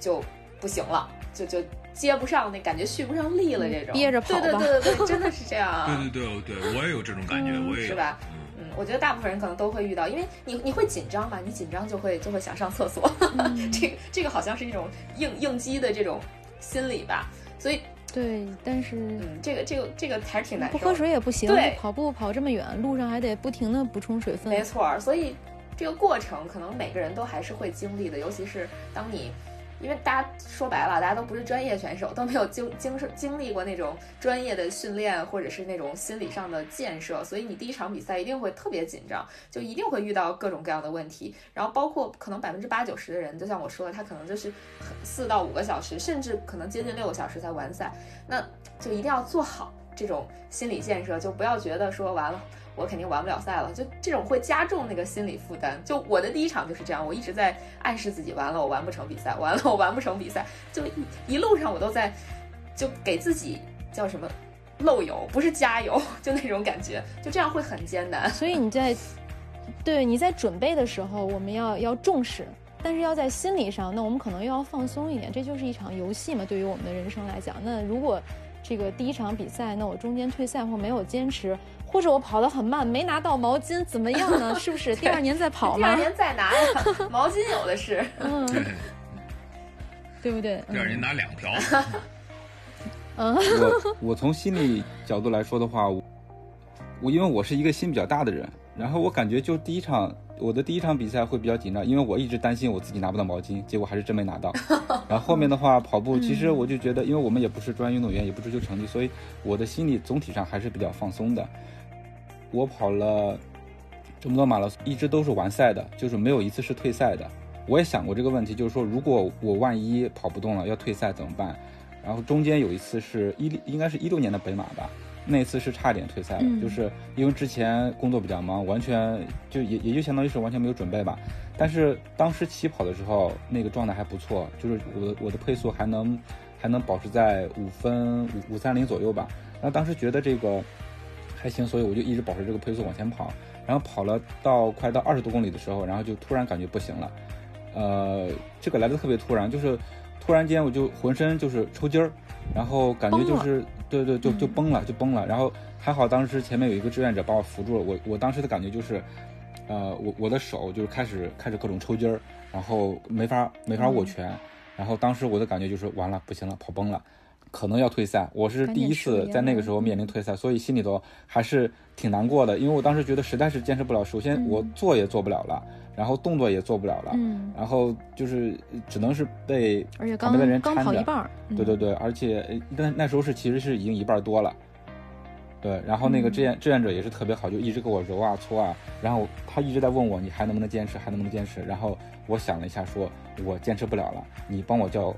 Speaker 2: 就不行了，就就接不上那感觉，续不上力了，这种。
Speaker 1: 憋着跑
Speaker 2: 对对对对对，<laughs> 真的是这样。
Speaker 4: 对对对对，我也有这种感觉，我也
Speaker 2: 是吧？嗯，我觉得大部分人可能都会遇到，因为你你会紧张嘛，你紧张就会就会想上厕所，<laughs> 这个这个好像是一种应应激的这种心理吧，所以。
Speaker 1: 对，但是
Speaker 2: 嗯，这个这个这个还是挺难
Speaker 1: 受。不喝水也不行，
Speaker 2: 对，
Speaker 1: 跑步跑这么远，路上还得不停的补充水分。
Speaker 2: 没错，所以这个过程可能每个人都还是会经历的，尤其是当你。因为大家说白了，大家都不是专业选手，都没有经经经历过那种专业的训练，或者是那种心理上的建设，所以你第一场比赛一定会特别紧张，就一定会遇到各种各样的问题。然后包括可能百分之八九十的人，就像我说的，他可能就是四到五个小时，甚至可能接近六个小时才完赛，那就一定要做好这种心理建设，就不要觉得说完了。我肯定完不了赛了，就这种会加重那个心理负担。就我的第一场就是这样，我一直在暗示自己，完了我完不成比赛，完了我完不成比赛，就一一路上我都在，就给自己叫什么漏油，不是加油，就那种感觉，就这样会很艰难。<laughs>
Speaker 1: 所以你在，对你在准备的时候，我们要要重视，但是要在心理上，那我们可能又要放松一点。这就是一场游戏嘛，对于我们的人生来讲，那如果这个第一场比赛，那我中间退赛或没有坚持。或者我跑得很慢，没拿到毛巾，怎么样呢？<laughs> 是不是第二年再跑
Speaker 2: 吗？第二年再拿呀，毛巾有的是，
Speaker 1: 嗯，<laughs> 对不对？
Speaker 4: 第二年拿两条。<laughs>
Speaker 1: 嗯，
Speaker 3: 我我从心理角度来说的话，我因为我是一个心比较大的人，然后我感觉就第一场我的第一场比赛会比较紧张，因为我一直担心我自己拿不到毛巾，结果还是真没拿到。然后后面的话跑步，其实我就觉得，因为我们也不是专业运动员，也不追求成绩，所以我的心理总体上还是比较放松的。我跑了这么多马拉松，一直都是完赛的，就是没有一次是退赛的。我也想过这个问题，就是说如果我万一跑不动了要退赛怎么办？然后中间有一次是一应该是一六年的北马吧，那次是差点退赛了，就是因为之前工作比较忙，完全就也也就相当于是完全没有准备吧。但是当时起跑的时候那个状态还不错，就是我我的配速还能还能保持在五分五五三零左右吧。然后当时觉得这个。还行，所以我就一直保持这个配速往前跑，然后跑了到快到二十多公里的时候，然后就突然感觉不行了，呃，这个来的特别突然，就是突然间我就浑身就是抽筋儿，然后感觉就是对对就就崩了就崩了，然后还好当时前面有一个志愿者把我扶住了，我我当时的感觉就是，呃，我我的手就是开始开始各种抽筋儿，然后没法没法握拳，然后当时我的感觉就是完了不行了跑崩了。可能要退赛，我是第一次在那个时候面临退赛，所以心里头还是挺难过的。因为我当时觉得实在是坚持不了，首先我做也做不了了，然后动作也做不了了，嗯，然后就是只能是被旁边的人
Speaker 1: 搀着。
Speaker 3: 对对对，而且那那时候是其实是已经一半多了，对。然后那个志愿志愿者也是特别好，就一直给我揉啊搓啊，然后他一直在问我你还能不能坚持，还能不能坚持。然后我想了一下，说我坚持不了了，你帮我叫。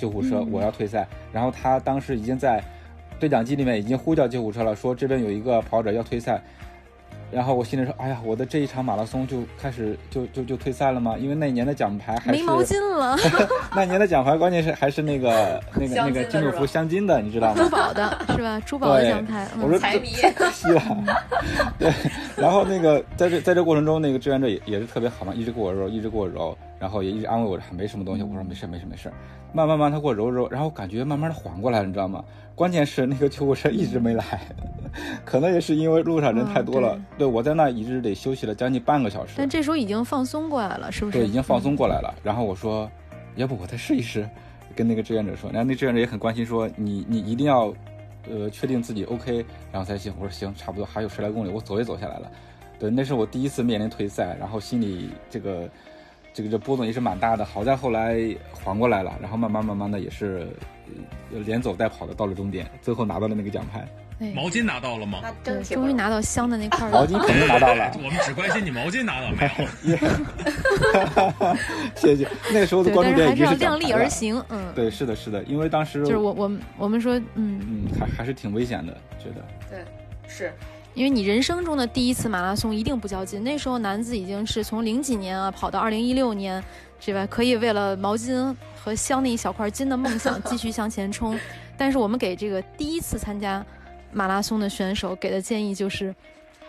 Speaker 3: 救护车，我要退赛。然后他当时已经在对讲机里面已经呼叫救护车了，说这边有一个跑者要退赛。然后我心里说：“哎呀，我的这一场马拉松就开始就就就退赛了吗？因为那年的奖牌还是
Speaker 1: 没毛巾了。<laughs>
Speaker 3: 那年的奖牌关键是还是那个那个 <laughs> 那个金主服镶金的，你知道吗？
Speaker 1: 珠宝的是吧？珠宝的奖牌。
Speaker 3: 我说太可惜了。<laughs> 对。然后那个在这在这过程中，那个志愿者也也是特别好嘛，一直给我揉，一直给我揉，然后也一直安慰我，没什么东西。我说没事没事没事。慢慢慢他给我揉揉，然后感觉慢慢的缓过来了，你知道吗？关键是那个救护车一直没来。<laughs> 可能也是因为路上人太多了，对我在那一直得休息了将近半个小时。
Speaker 1: 但这时候已经放松过来了，是不是？
Speaker 3: 对，已经放松过来了。然后我说，要不我再试一试，跟那个志愿者说。然后那志愿者也很关心，说你你一定要呃，确定自己 OK，然后才行。我说行，差不多还有十来公里，我走也走下来了。对，那是我第一次面临退赛，然后心里这个这个这波动也是蛮大的。好在后来缓过来了，然后慢慢慢慢的也是呃连走带跑的到了终点，最后拿到了那个奖牌。
Speaker 4: 毛巾拿到了吗？
Speaker 1: 终于拿到香的那块了。
Speaker 3: 毛巾肯定拿到了，<laughs>
Speaker 4: 我们只关心你毛巾拿到没有。<laughs>
Speaker 3: 谢谢。那个时候的
Speaker 1: 对，
Speaker 3: 关
Speaker 1: 但是还是要
Speaker 3: 注点已经是
Speaker 1: 量力而行。嗯，
Speaker 3: 对，是的，是的，因为当时
Speaker 1: 就是我我们我们说，嗯，
Speaker 3: 嗯，还还是挺危险的，觉得对。
Speaker 2: 是
Speaker 1: 因为你人生中的第一次马拉松一定不较劲。那时候男子已经是从零几年啊跑到二零一六年，是吧？可以为了毛巾和镶那一小块金的梦想继续向前冲。<laughs> 但是我们给这个第一次参加马拉松的选手给的建议就是，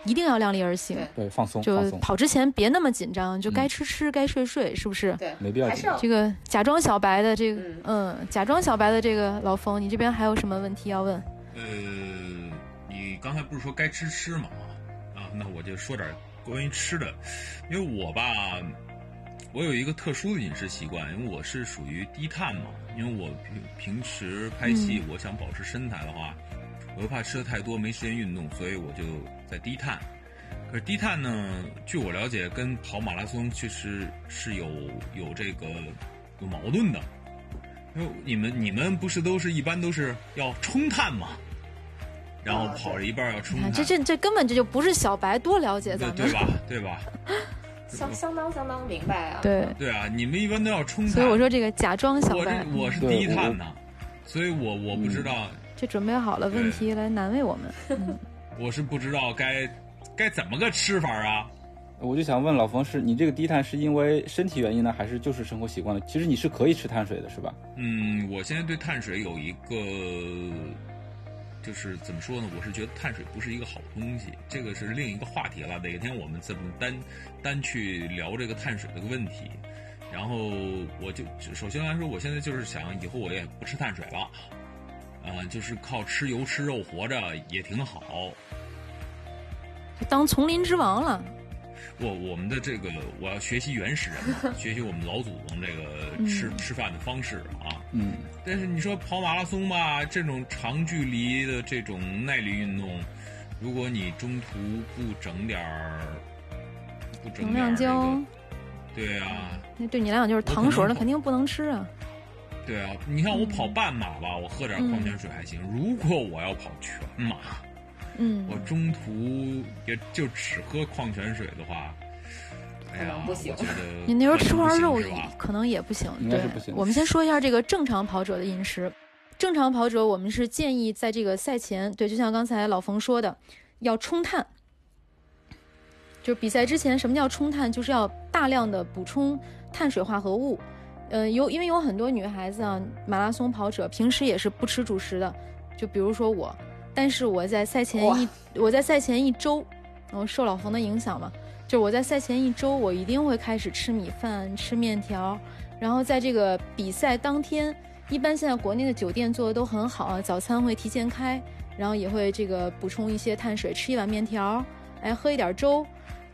Speaker 1: 一定要量力而行。
Speaker 2: 对
Speaker 3: 对，放松，
Speaker 1: 就，跑之前别那么紧张，就
Speaker 3: 嗯
Speaker 1: 该吃吃，该睡睡，是不是？
Speaker 2: 对，
Speaker 3: 没必要紧
Speaker 2: 还是要
Speaker 1: 这个假装小白的这个，
Speaker 2: 嗯
Speaker 1: 嗯，假装小白的这个老冯，你这边还有什么问题要问？
Speaker 4: 呃，你刚才不是说该吃吃嘛？啊，那我就说点关于吃的，因为我吧，我有一个特殊的饮食习惯，因为我是属于低碳嘛，因为我平平时拍戏，我想保持身材的话，我又怕吃的太多没时间运动，所以我就在低碳。可是低碳呢，据我了解，跟跑马拉松其实是有有这个有矛盾的。因为你们你们不是都是一般都是要冲碳嘛，然后
Speaker 2: 啊
Speaker 4: 跑着一半要冲
Speaker 1: 这这这根本这就不是小白，多了解咱们。
Speaker 4: 对对吧？对吧？<laughs>
Speaker 2: 相相当相当明白啊。
Speaker 1: 对，
Speaker 4: 对啊，你们一般都要冲碳，
Speaker 1: 所以我说这个假装小白
Speaker 4: 这，我是低碳呢，所以我我不知道，
Speaker 1: 这准备好了问题来难为我们。<laughs> 嗯，
Speaker 4: 我是不知道该该怎么个吃法啊？
Speaker 3: 我就想问老冯，是你这个低碳是因为身体原因呢，还是就是生活习惯了？其实你是可以吃碳水的，是吧？
Speaker 4: 嗯，我现在对碳水有一个，就是怎么说呢？我是觉得碳水不是一个好东西，这个是另一个话题了。哪天我们怎么单单去聊这个碳水这个问题？然后我就首先来说，我现在就是想以后我也不吃碳水了，啊、就是靠吃油吃肉活着也挺好。
Speaker 1: 当丛林之王了。
Speaker 4: 我我们的这个，我要学习原始人嘛，<laughs> 学习我们老祖宗这个吃、
Speaker 1: 嗯
Speaker 4: 吃饭的方式啊。
Speaker 3: 嗯，
Speaker 4: 但是你说跑马拉松吧，这种长距离的这种耐力运动，如果你中途不整点儿，不整
Speaker 1: 能
Speaker 4: 点儿、
Speaker 1: 量胶
Speaker 4: 这个，，对啊，
Speaker 1: 那对你来讲就是糖水，那肯定不能吃啊。
Speaker 4: 对啊，你看我跑
Speaker 1: 嗯
Speaker 4: 半马吧，我喝点矿泉水还行。如果我要跑全马，
Speaker 1: 嗯
Speaker 4: 我，中途也就只喝矿泉水的话，哎呀，
Speaker 2: 不行
Speaker 4: 我觉得
Speaker 1: 你那时候吃块肉
Speaker 4: 可能
Speaker 1: 也不行。对
Speaker 3: 应该是不行
Speaker 1: 我们先说一下这个正常跑者的饮食。正常跑者，我们是建议在这个赛前，对，就像刚才老冯说的，要冲碳。就是比赛之前，什么叫冲碳？就是要大量的补充碳水化合物。呃，有因为有很多女孩子啊，马拉松跑者平时也是不吃主食的，就比如说我，但是我在赛前一我在赛前一周，我受老冯的影响嘛，就是我在赛前一周，我一定会开始吃米饭、吃面条，然后在这个比赛当天，一般现在国内的酒店做的都很好啊，早餐会提前开，然后也会这个补充一些碳水，吃一碗面条，哎，喝一点粥。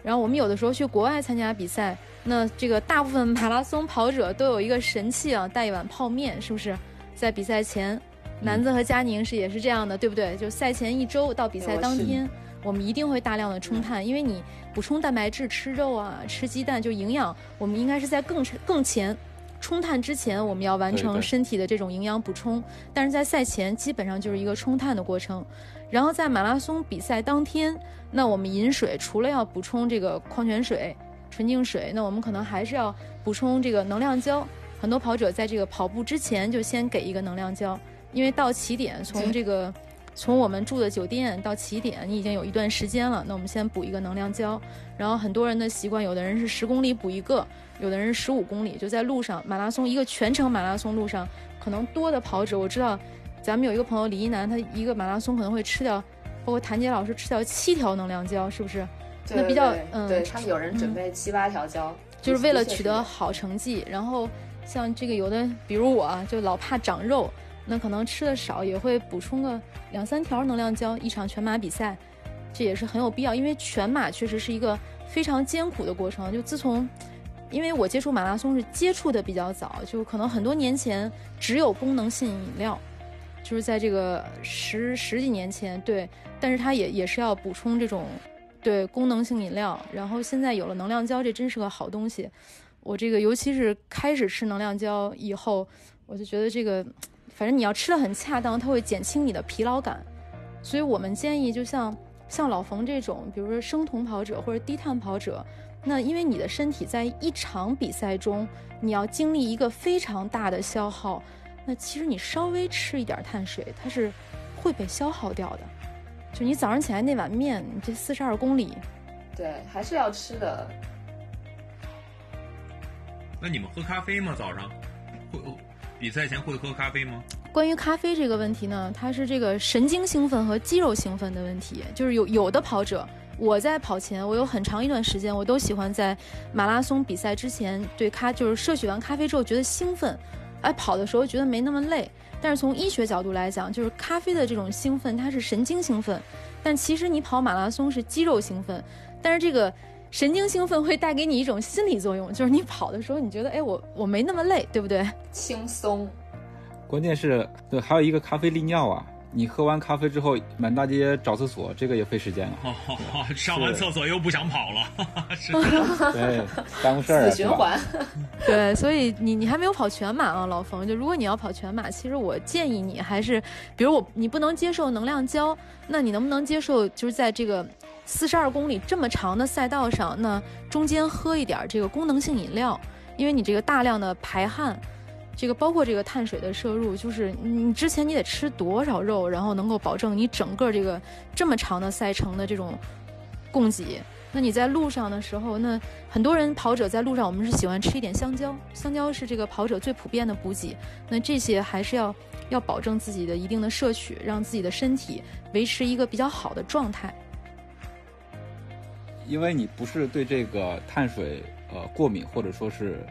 Speaker 1: 然后我们有的时候去国外参加比赛，那这个大部分马拉松跑者都有一个神器啊，带一碗泡面，是不是？在比赛前，南子和佳宁是也是这样的，对不对？就赛前一周到比赛当天，我们一定会大量的冲碳，因为你补充蛋白质、吃肉啊、吃鸡蛋，就营养，我们应该是在更更前。冲碳之前，我们要完成身体的这种营养补充，但是在赛前基本上就是一个冲碳的过程。然后在马拉松比赛当天，那我们饮水除了要补充这个矿泉水、纯净水，那我们可能还是要补充这个能量胶。很多跑者在这个跑步之前就先给一个能量胶，因为到起点从这个从我们住的酒店到起点，你已经有一段时间了，那我们先补一个能量胶。然后很多人的习惯，有的人是十公里补一个，有的人是十五公里，就在路上马拉松一个全程马拉松路上，可能多的跑者我知道。咱们有一个朋友李一楠，他一个马拉松可能会吃掉，包括谭杰老师吃掉七条能量胶，是不是？
Speaker 2: 对
Speaker 1: 那比较
Speaker 2: 对
Speaker 1: 嗯
Speaker 2: 对他们有人准备七八条胶，
Speaker 1: 就是为了取得好成绩。然后像这个有的，比如我啊，就老怕长肉，那可能吃的少，也会补充个两三条能量胶。一场全马比赛，这也是很有必要，因为全马确实是一个非常艰苦的过程。就自从，因为我接触马拉松是接触的比较早，就可能很多年前只有功能性饮料。就是在这个十十几年前，对，但是它也也是要补充这种对功能性饮料。然后现在有了能量胶，这真是个好东西。我这个尤其是开始吃能量胶以后，我就觉得这个，反正你要吃的很恰当，它会减轻你的疲劳感。所以我们建议，就像像老冯这种，比如说生酮跑者或者低碳跑者，那因为你的身体在一场比赛中，你要经历一个非常大的消耗，那其实你稍微吃一点碳水，它是会被消耗掉的。就你早上起来那碗面，你这四十二公里，
Speaker 2: 对，还是要吃的。
Speaker 4: 那你们喝咖啡吗？早上会比赛前会喝咖啡吗？
Speaker 1: 关于咖啡这个问题呢，它是这个神经兴奋和肌肉兴奋的问题。就是有有的跑者，我在跑前，我有很长一段时间，我都喜欢在马拉松比赛之前对咖，就是摄取完咖啡之后觉得兴奋，哎，跑的时候觉得没那么累。但是从医学角度来讲，就是咖啡的这种兴奋，它是神经兴奋，但其实你跑马拉松是肌肉兴奋，但是这个。神经兴奋会带给你一种心理作用，就是你跑的时候，你觉得哎，我我没那么累，对不对？
Speaker 2: 轻松。
Speaker 3: 关键是，对，还有一个咖啡利尿啊，你喝完咖啡之后满大街找厕所，这个也费时间了。<laughs>
Speaker 4: 上完厕所又不想跑了，<laughs> 是
Speaker 3: 对，耽误事儿。
Speaker 2: 死循环。<laughs>
Speaker 1: 对，所以你你还没有跑全马啊，老冯。就如果你要跑全马，其实我建议你还是，比如我你不能接受能量胶，那你能不能接受就是在这个。四十二公里这么长的赛道上，那中间喝一点这个功能性饮料，因为你这个大量的排汗，这个包括这个碳水的摄入，就是你之前你得吃多少肉，然后能够保证你整个这个这么长的赛程的这种供给。那你在路上的时候，那很多人跑者在路上，我们是喜欢吃一点香蕉，香蕉是这个跑者最普遍的补给。那这些还是要要保证自己的一定的摄取，让自己的身体维持一个比较好的状态。
Speaker 3: 因为你不是对这个碳水呃过敏，或者说是，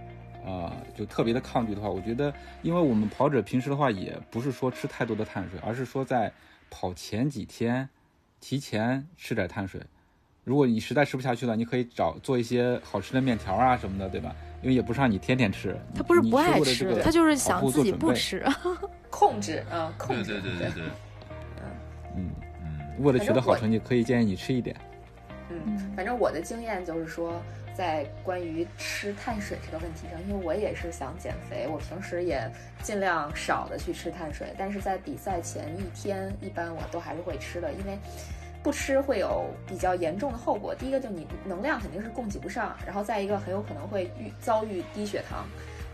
Speaker 3: 呃就特别的抗拒的话，我觉得，因为我们跑者平时的话也不是说吃太多的碳水，而是说在跑前几天提前吃点碳水。如果你实在吃不下去了，你可以找做一些好吃的面条啊什么的，对吧？因为也不是让你天天吃。
Speaker 1: 他不是不爱吃，他就是想自己不吃，
Speaker 2: 控制啊，控
Speaker 4: 制。对对对对对。
Speaker 3: 嗯嗯，为了取得好成绩，可以建议你吃一点。
Speaker 2: 嗯，反正我的经验就是说，在关于吃碳水这个问题上，因为我也是想减肥，我平时也尽量少的去吃碳水，但是在比赛前一天，一般我都还是会吃的，因为不吃会有比较严重的后果。第一个就你能量肯定是供给不上，然后再一个很有可能会遇遭遇低血糖，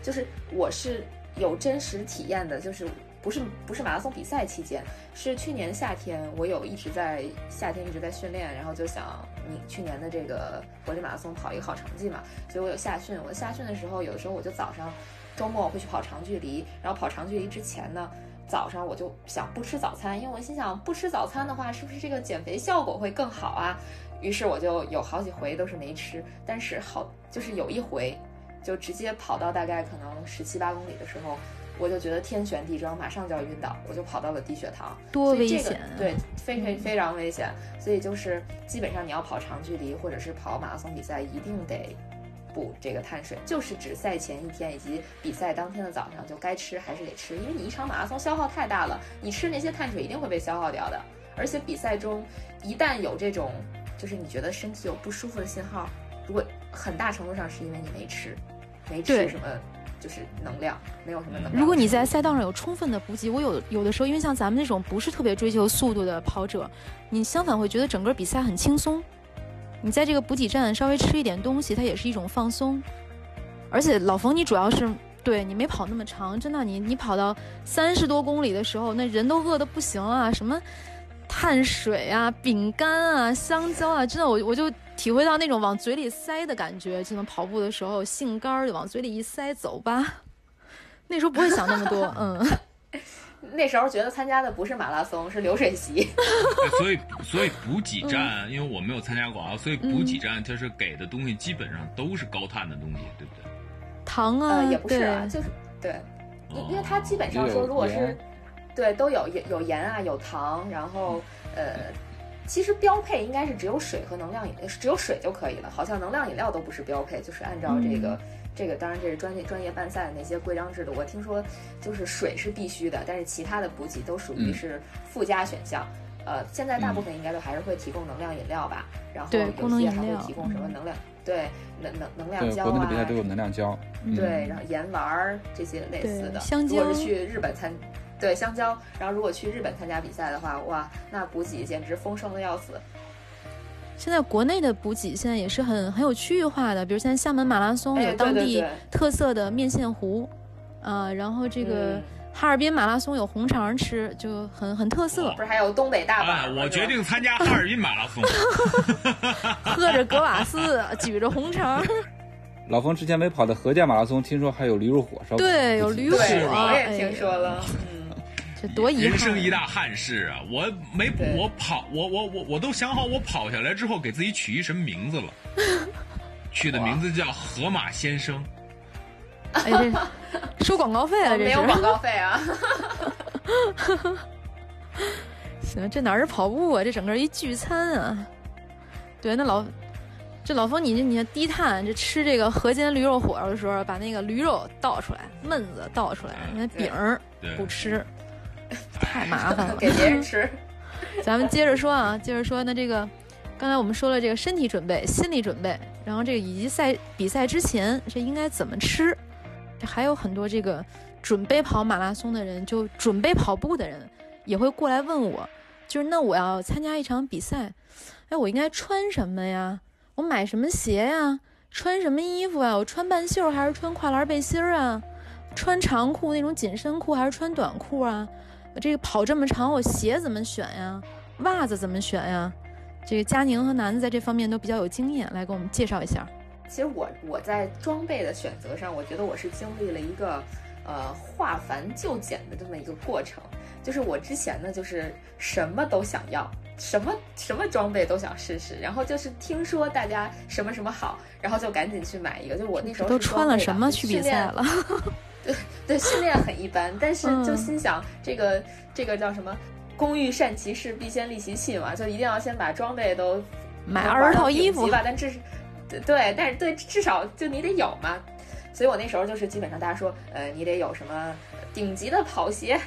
Speaker 2: 就是我是有真实体验的，就是。不是不是马拉松比赛期间，是去年夏天，我有一直在夏天一直在训练，然后就想你去年的这个国际马拉松跑一个好成绩嘛，所以我有夏训。我夏训的时候，有的时候我就早上周末会去跑长距离，然后跑长距离之前呢，早上我就想不吃早餐，因为我心想不吃早餐的话，是不是这个减肥效果会更好啊？于是我就有好几回都是没吃，但是好就是有一回就直接跑到大概可能十七八公里的时候。我就觉得天旋地转，马上就要晕倒，我就跑到了低血糖，
Speaker 1: 多危险！
Speaker 2: 对，非常非常危险。所以就是基本上你要跑长距离或者是跑马拉松比赛，一定得补这个碳水，就是指赛前一天以及比赛当天的早上就该吃还是得吃，因为你一场马拉松消耗太大了，你吃那些碳水一定会被消耗掉的。而且比赛中一旦有这种就是你觉得身体有不舒服的信号，如果很大程度上是因为你没吃，没吃什么。就是能量，没有什么能。
Speaker 1: 如果你在赛道上有充分的补给，我有有的时候，因为像咱们那种不是特别追求速度的跑者，你相反会觉得整个比赛很轻松。你在这个补给站稍微吃一点东西，它也是一种放松。而且老冯，你主要是对你没跑那么长，真的，你你跑到三十多公里的时候，那人都饿得不行啊，什么碳水啊、饼干啊、香蕉啊，真的，我我就。体会到那种往嘴里塞的感觉，就能跑步的时候，杏干儿就往嘴里一塞，走吧。<laughs> 那时候不会想那么多，<laughs> 嗯。
Speaker 2: 那时候觉得参加的不是马拉松，是流水席。
Speaker 4: 所以，所以补给站，因为我没有参加过啊，所以补给站它是给的东西基本上都是高碳的东西，对不对？
Speaker 1: 糖啊，
Speaker 2: 也不是啊，就是对，因因为它基本上说，如果是对都有有盐啊，有糖，然后呃。其实标配应该是只有水和能量饮，只有水就可以了。好像能量饮料都不是标配，就是按照这个、这个，当然这是专业专业办赛的那些规章制度。我听说就是水是必须的，但是其他的补给都属于是附加选项。呃，现在大部分应该都还是会提供能量饮料吧，然后有些还会提供什么能量，对，能能能量胶啊。
Speaker 3: 国内的比赛都有能量胶。
Speaker 2: 对，然后盐丸儿这些类似的。
Speaker 1: 香蕉。
Speaker 2: 如果是去日本参。对香蕉，然后如果去日本参加比赛的话，哇，那补给简直丰盛的要死。
Speaker 1: 现在国内的补给现在也是很很有区域化的，比如现在厦门马拉松有当地特色的面线糊，啊，然后这个哈尔滨马拉松有红肠吃，就很很特色。
Speaker 2: 不是还有东北大
Speaker 4: 板？我决定参加哈尔滨马拉松，<laughs> <laughs>
Speaker 1: 喝着格瓦斯，举着红肠。<laughs>
Speaker 3: 老冯之前没跑的河间马拉松，听说还有驴肉火烧。
Speaker 1: 对，有驴肉，
Speaker 2: 我也听说了。
Speaker 1: 多遗憾！
Speaker 4: 人生一大憾事啊！我没我跑，我我我我都想好，我跑下来之后给自己取一什么名字了？<laughs> 取的名字叫河马先生。
Speaker 1: 哎，这收广告费啊！这
Speaker 2: 没有广告费啊！<laughs>
Speaker 1: 行，这哪是跑步啊？这整个一聚餐啊！对，那老这老冯，你你低碳，这吃这个河间驴肉火烧的时候，把那个驴肉倒出来，焖子倒出来，那饼儿不吃。<laughs> 太麻烦了，
Speaker 2: 给别人吃。<laughs>
Speaker 1: 咱们接着说啊，接着说。那这个，刚才我们说了这个身体准备、心理准备，然后这个以及赛比赛之前这应该怎么吃？这还有很多这个准备跑马拉松的人，就准备跑步的人也会过来问我，就是那我要参加一场比赛，哎，我应该穿什么呀？我买什么鞋呀？穿什么衣服啊？我穿半袖还是穿跨栏背心啊？穿长裤那种紧身裤还是穿短裤啊？这个跑这么长，我鞋怎么选呀？袜子怎么选呀？这个佳宁和楠子在这方面都比较有经验，来给我们介绍一下。
Speaker 2: 其实我我在装备的选择上，我觉得我是经历了一个呃化繁就简的这么一个过程。就是我之前呢，就是什么都想要，什么什么装备都想试试，然后就是听说大家什么什么好，然后就赶紧去买一个。就我那时候
Speaker 1: 都穿了什么去比赛了？<laughs>
Speaker 2: 对 <laughs> 对，训练很一般，但是就心想这个这个叫什么“工欲善其事，必先利其器”嘛，就一定要先把装备都
Speaker 1: 买二十套衣服
Speaker 2: 吧。但至是，对，但是对，至少就你得有嘛。所以我那时候就是基本上大家说，呃，你得有什么顶级的跑鞋。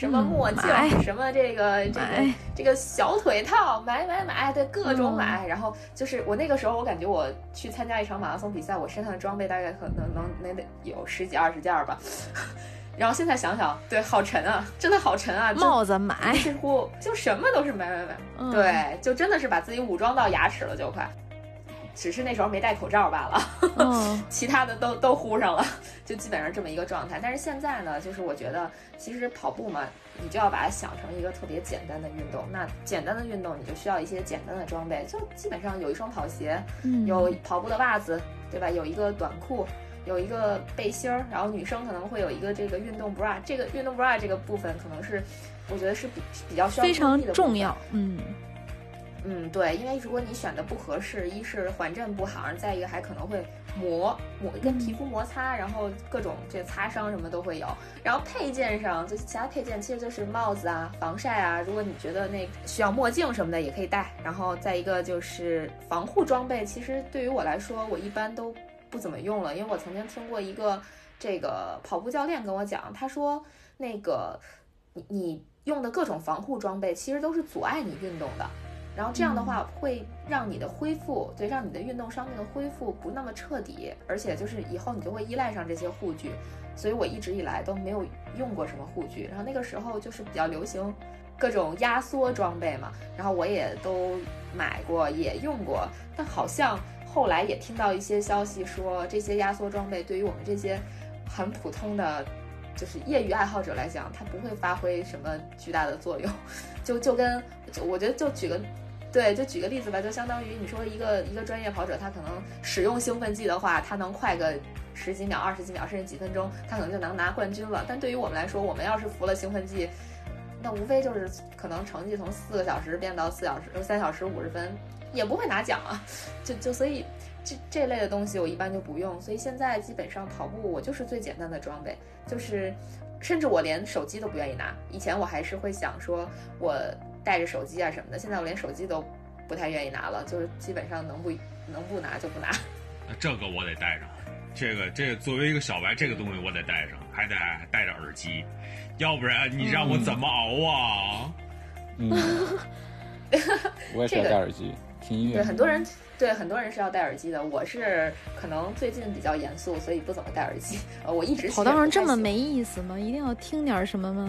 Speaker 2: 什么墨镜，什么这个这个这个小腿套，买买买，对，各种买。然后就是我那个时候，我感觉我去参加一场马拉松比赛，我身上的装备大概可能能能得有十几二十件吧。<laughs> 然后现在想想，对，好沉啊，真的好沉啊。
Speaker 1: 帽子买，
Speaker 2: 几乎就什么都是买买买。对，就真的是把自己武装到牙齿了，就快。只是那时候没戴口罩罢了，<laughs> 其他的都都呼上了，就基本上这么一个状态。但是现在呢，就是我觉得其实跑步嘛，你就要把它想成一个特别简单的运动。那简单的运动，你就需要一些简单的装备，就基本上有一双跑鞋，有跑步的袜子，对吧？有一个短裤，有一个背心儿，然后女生可能会有一个这个运动 bra。这个运动 bra 这个部分可能是我觉得是比比较需要
Speaker 1: 非常重要，嗯。
Speaker 2: 嗯，对，因为如果你选的不合适，一是缓震不好，再一个还可能会磨磨跟皮肤摩擦，然后各种这擦伤什么都会有。然后配件上，就其他配件其实就是帽子啊、防晒啊。如果你觉得那需要墨镜什么的也可以戴。然后再一个就是防护装备，其实对于我来说，我一般都不怎么用了，因为我曾经听过一个这个跑步教练跟我讲，他说那个你你用的各种防护装备，其实都是阻碍你运动的。然后这样的话会让你的恢复，对，让你的运动伤病的恢复不那么彻底，而且就是以后你就会依赖上这些护具，所以我一直以来都没有用过什么护具。然后那个时候就是比较流行各种压缩装备嘛，然后我也都买过，也用过，但好像后来也听到一些消息说，这些压缩装备对于我们这些很普通的就是业余爱好者来讲，它不会发挥什么巨大的作用，就就跟我觉得就举个。对，就举个例子吧，就相当于你说一个一个专业跑者，他可能使用兴奋剂的话，他能快个十几秒、二十几秒，甚至几分钟，他可能就能拿冠军了。但对于我们来说，我们要是服了兴奋剂，那无非就是可能成绩从四个小时变到四小时、三小时五十分，也不会拿奖啊。就就所以这这类的东西我一般就不用。所以现在基本上跑步我就是最简单的装备，就是甚至我连手机都不愿意拿。以前我还是会想说，我。带着手机啊什么的。现在我连手机都不太愿意拿了，就是基本上能不能不拿就不拿。<laughs>
Speaker 4: 那这个我得带上，这个这个作为一个小白，这个东西我得带上，还得带着耳机，要不然你让我怎么熬啊？
Speaker 3: 嗯，<laughs> 我也是要戴耳机听音乐。
Speaker 2: 对，很多人对很多人是要戴耳机的。我是可能最近比较严肃，所以不怎么戴耳机。<laughs> 呃，我一直
Speaker 1: 跑道上这么没意思吗？一定要听点什么吗？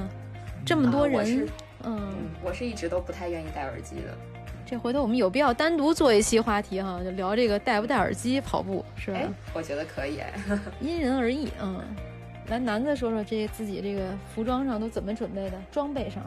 Speaker 1: 这么多人，
Speaker 2: 嗯，我是一直都不太愿意戴耳机的。
Speaker 1: 这回头我们有必要单独做一期话题哈，就聊这个戴不戴耳机跑步，是吧？
Speaker 2: 我觉得可以，<laughs>
Speaker 1: 因人而异。嗯，来，男的说说这自己这个服装上都怎么准备的？装备上，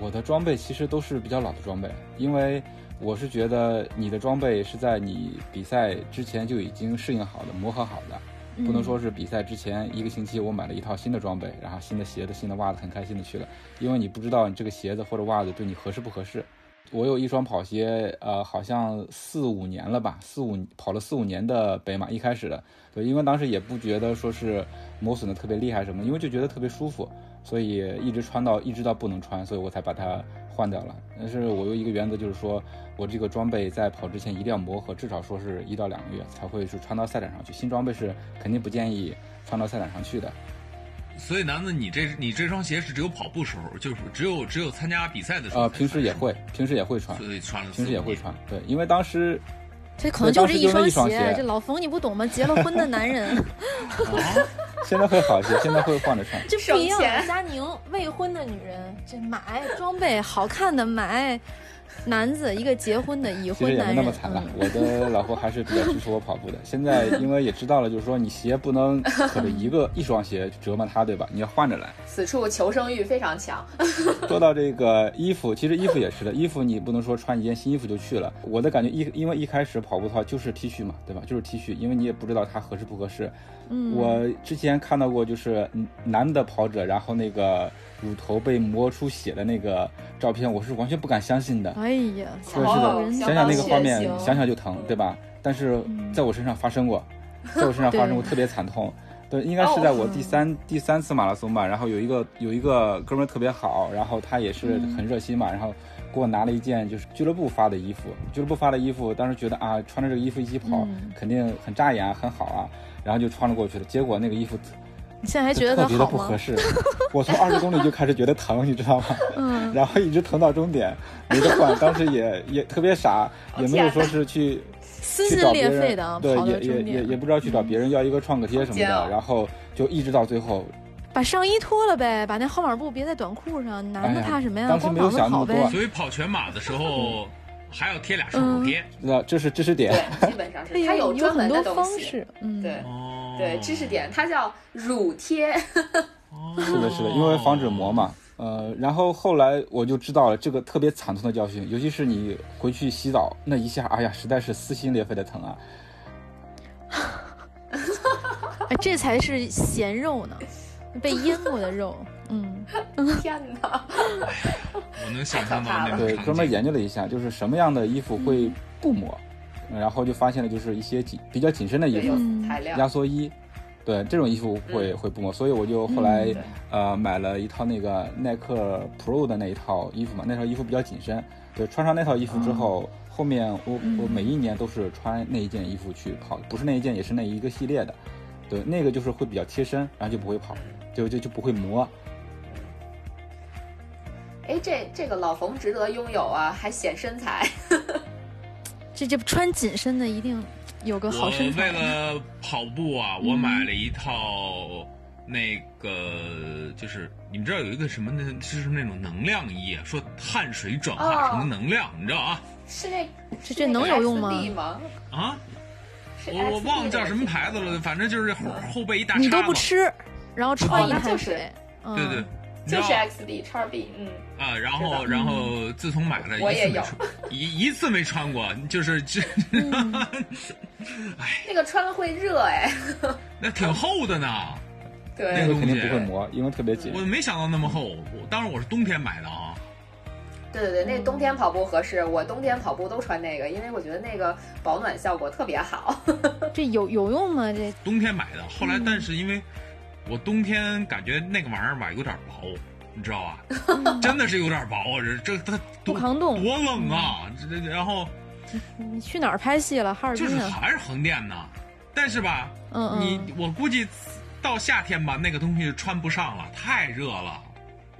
Speaker 3: 我的装备其实都是比较老的装备，因为我是觉得你的装备是在你比赛之前就已经适应好的、磨合好的。不能说是比赛之前一个星期我买了一套新的装备，然后新的鞋子、新的袜子，很开心的去了，因为你不知道你这个鞋子或者袜子对你合适不合适。我有一双跑鞋，呃，好像四五年了吧，四五跑了四五年的北马，一开始的，对，因为当时也不觉得说是磨损的特别厉害什么，因为就觉得特别舒服，所以一直穿到一直到不能穿，所以我才把它。换掉了，但是我有一个原则，就是说我这个装备在跑之前一定要磨合，至少说是一到两个月才会是穿到赛场上去。新装备是肯定不建议穿到赛场上去的。
Speaker 4: 所以，男子，你这你这双鞋是只有跑步时候，就是只有只有参加比赛的时候？呃，
Speaker 3: 平时也会，平时也会穿，
Speaker 4: 所以穿了，
Speaker 3: 平时也会穿。对，因为当时
Speaker 1: 这可能就
Speaker 3: 这
Speaker 1: 一双
Speaker 3: 鞋。
Speaker 1: 这老冯你不懂吗？结了婚的男人。<laughs>
Speaker 3: 现在会好些，<laughs> 现在会换着穿。
Speaker 1: 这不一样。佳宁未婚的女人，这买装备好看的买。男子一个结婚的已婚男
Speaker 3: 人，其实也没那么惨了。我的老婆还是比较支持我跑步的。现在因为也知道了，就是说你鞋不能可着一个一双鞋折磨她，对吧？你要换着来。
Speaker 2: 此处求生欲非常强。<laughs>
Speaker 3: 说到这个衣服，其实衣服也是的。衣服你不能说穿一件新衣服就去了。我的感觉一，因为一开始跑步的话就是 T 恤嘛，对吧？就是 T 恤，因为你也不知道它合适不合适。
Speaker 1: 嗯。
Speaker 3: 我之前看到过，就是男的跑者，然后那个。乳头被磨出血的那个照片，我是完全不敢相信的。
Speaker 1: 哎呀，
Speaker 3: 是的，想想那个画面，想想就疼，对吧？但是在我身上发生过，<laughs> 在我身上发生过特别惨痛。对，应该是在我第三第三次马拉松吧。然后有一个有一个哥们特别好，然后他也是很热心嘛，然后给我拿了一件就是俱乐部发的衣服。俱乐部发的衣服，当时觉得啊，穿着这个衣服一起跑肯定很扎眼，很好啊，然后就穿了过去了。结果那个衣服。
Speaker 1: 你现在还觉得
Speaker 3: 特别的不合适，我从二十公里就开始觉得疼，<laughs> 你知道吗？嗯，然后一直疼到终点，没得换。当时也也特别傻，也没有说是去
Speaker 1: 撕心裂肺的
Speaker 3: 对，也也也也不知道去找别人要一个创可贴什么的，然后就一直到最后，
Speaker 1: 把上衣脱了呗，把那号码布别在短裤上，男的怕什么呀？当时没有想那么多。
Speaker 4: 所以跑全马的时候还要贴俩创可贴，
Speaker 3: 那这是知识点，
Speaker 2: 基本上是它有专门的
Speaker 1: 方式，嗯，
Speaker 2: 对。对，知识点，它叫乳贴。<laughs>
Speaker 3: 是的，是的，因为防止磨嘛。呃，然后后来我就知道了这个特别惨痛的教训，尤其是你回去洗澡那一下，哎呀，实在是撕心裂肺的疼啊。<laughs>
Speaker 1: 哎，这才是咸肉呢，被腌过的肉。嗯，
Speaker 2: 天哪！
Speaker 4: 我能想象到那个。
Speaker 3: 对，专门研究了一下，就是什么样的衣服会不磨。然后就发现了，就是一些紧比较紧身的衣服，压缩衣，对这种衣服会会不磨，所以我就后来呃买了一套那个耐克 Pro 的那一套衣服嘛，那套衣服比较紧身，对，穿上那套衣服之后，后面我我每一年都是穿那一件衣服去跑，不是那一件也是那一个系列的，对，那个就是会比较贴身，然后就不会跑，就就就不会磨。
Speaker 2: 哎，这这个老冯值得拥有啊，还显身材。<laughs>
Speaker 1: 这这穿紧身的一定有个好身
Speaker 4: 材。为了跑步啊，我买了一套那个，就是你们知道有一个什么那？就是那种能量衣，说汗水转化成能量，你知道啊？
Speaker 2: 是那
Speaker 1: 这这能有用吗？
Speaker 4: 啊？我我忘了叫什么牌子了，反正就是后后背一大。
Speaker 1: 你都不吃，然后穿一汗水，
Speaker 4: 对对。
Speaker 2: 就是 X B 叉 B，嗯
Speaker 4: 啊，然后然后自从买了，
Speaker 2: 我也有，
Speaker 4: 一一次没穿过，就是 <laughs> 这，
Speaker 2: 哎，那个穿了会热哎，
Speaker 4: 那挺厚的呢，<laughs>
Speaker 2: 对，
Speaker 3: 那个肯定不会磨，因为特别紧。
Speaker 4: 我没想到那么厚，我当然我是冬天买的啊。
Speaker 2: 对对对，那冬天跑步合适，我冬天跑步都穿那个，因为我觉得那个保暖效果特别好。<laughs>
Speaker 1: 这有有用吗？这
Speaker 4: 冬天买的，后来但是因为。我冬天感觉那个玩意儿吧有点薄，你知道吧？真的是有点薄啊，这这它
Speaker 1: 不抗冻
Speaker 4: 多冷啊！这这然后
Speaker 1: 你去哪儿拍戏了？哈尔滨
Speaker 4: 就是？还是横店呢，但是吧，
Speaker 1: 嗯
Speaker 4: 你
Speaker 1: 嗯，
Speaker 4: 我估计到夏天吧，那个东西穿不上了，太热了，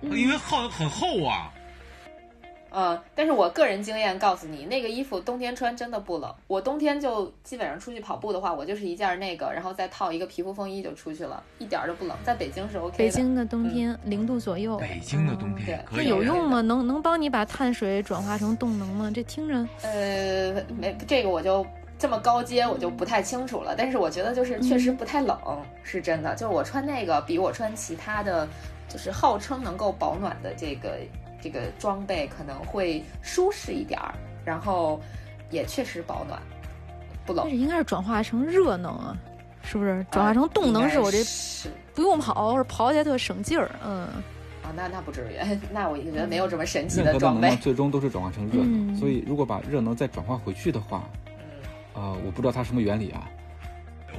Speaker 1: 嗯
Speaker 4: 因为很很厚啊。
Speaker 2: 呃，但是我个人经验告诉你，那个衣服冬天穿真的不冷。我冬天就基本上出去跑步的话，我就是一件那个，然后再套一个皮肤风衣就出去了，一点儿都不冷。在北京是 OK 的。
Speaker 1: 北京的冬天零度左右，
Speaker 4: 北京的冬天也
Speaker 2: 对
Speaker 1: 那有用吗？能能帮你把碳水转化成动能吗？这听着，
Speaker 2: 呃，没这个我就这么高阶，我就不太清楚了。但是我觉得就是确实不太冷，是真的。就是我穿那个比我穿其他的，就是号称能够保暖的这个这个装备可能会舒适一点儿，然后也确实保暖，不冷
Speaker 1: 但。是应该是转化成热能啊，是不是？转化成动能是我这不用跑，或者跑起来特省劲儿。嗯，
Speaker 2: 啊，那那不至于，那我觉得没有这么神奇的装备。
Speaker 3: 最终都是转化成热能，
Speaker 1: 嗯
Speaker 3: 所以如果把热能再转化回去的话，
Speaker 2: 嗯，
Speaker 3: 呃，我不知道它什么原理啊，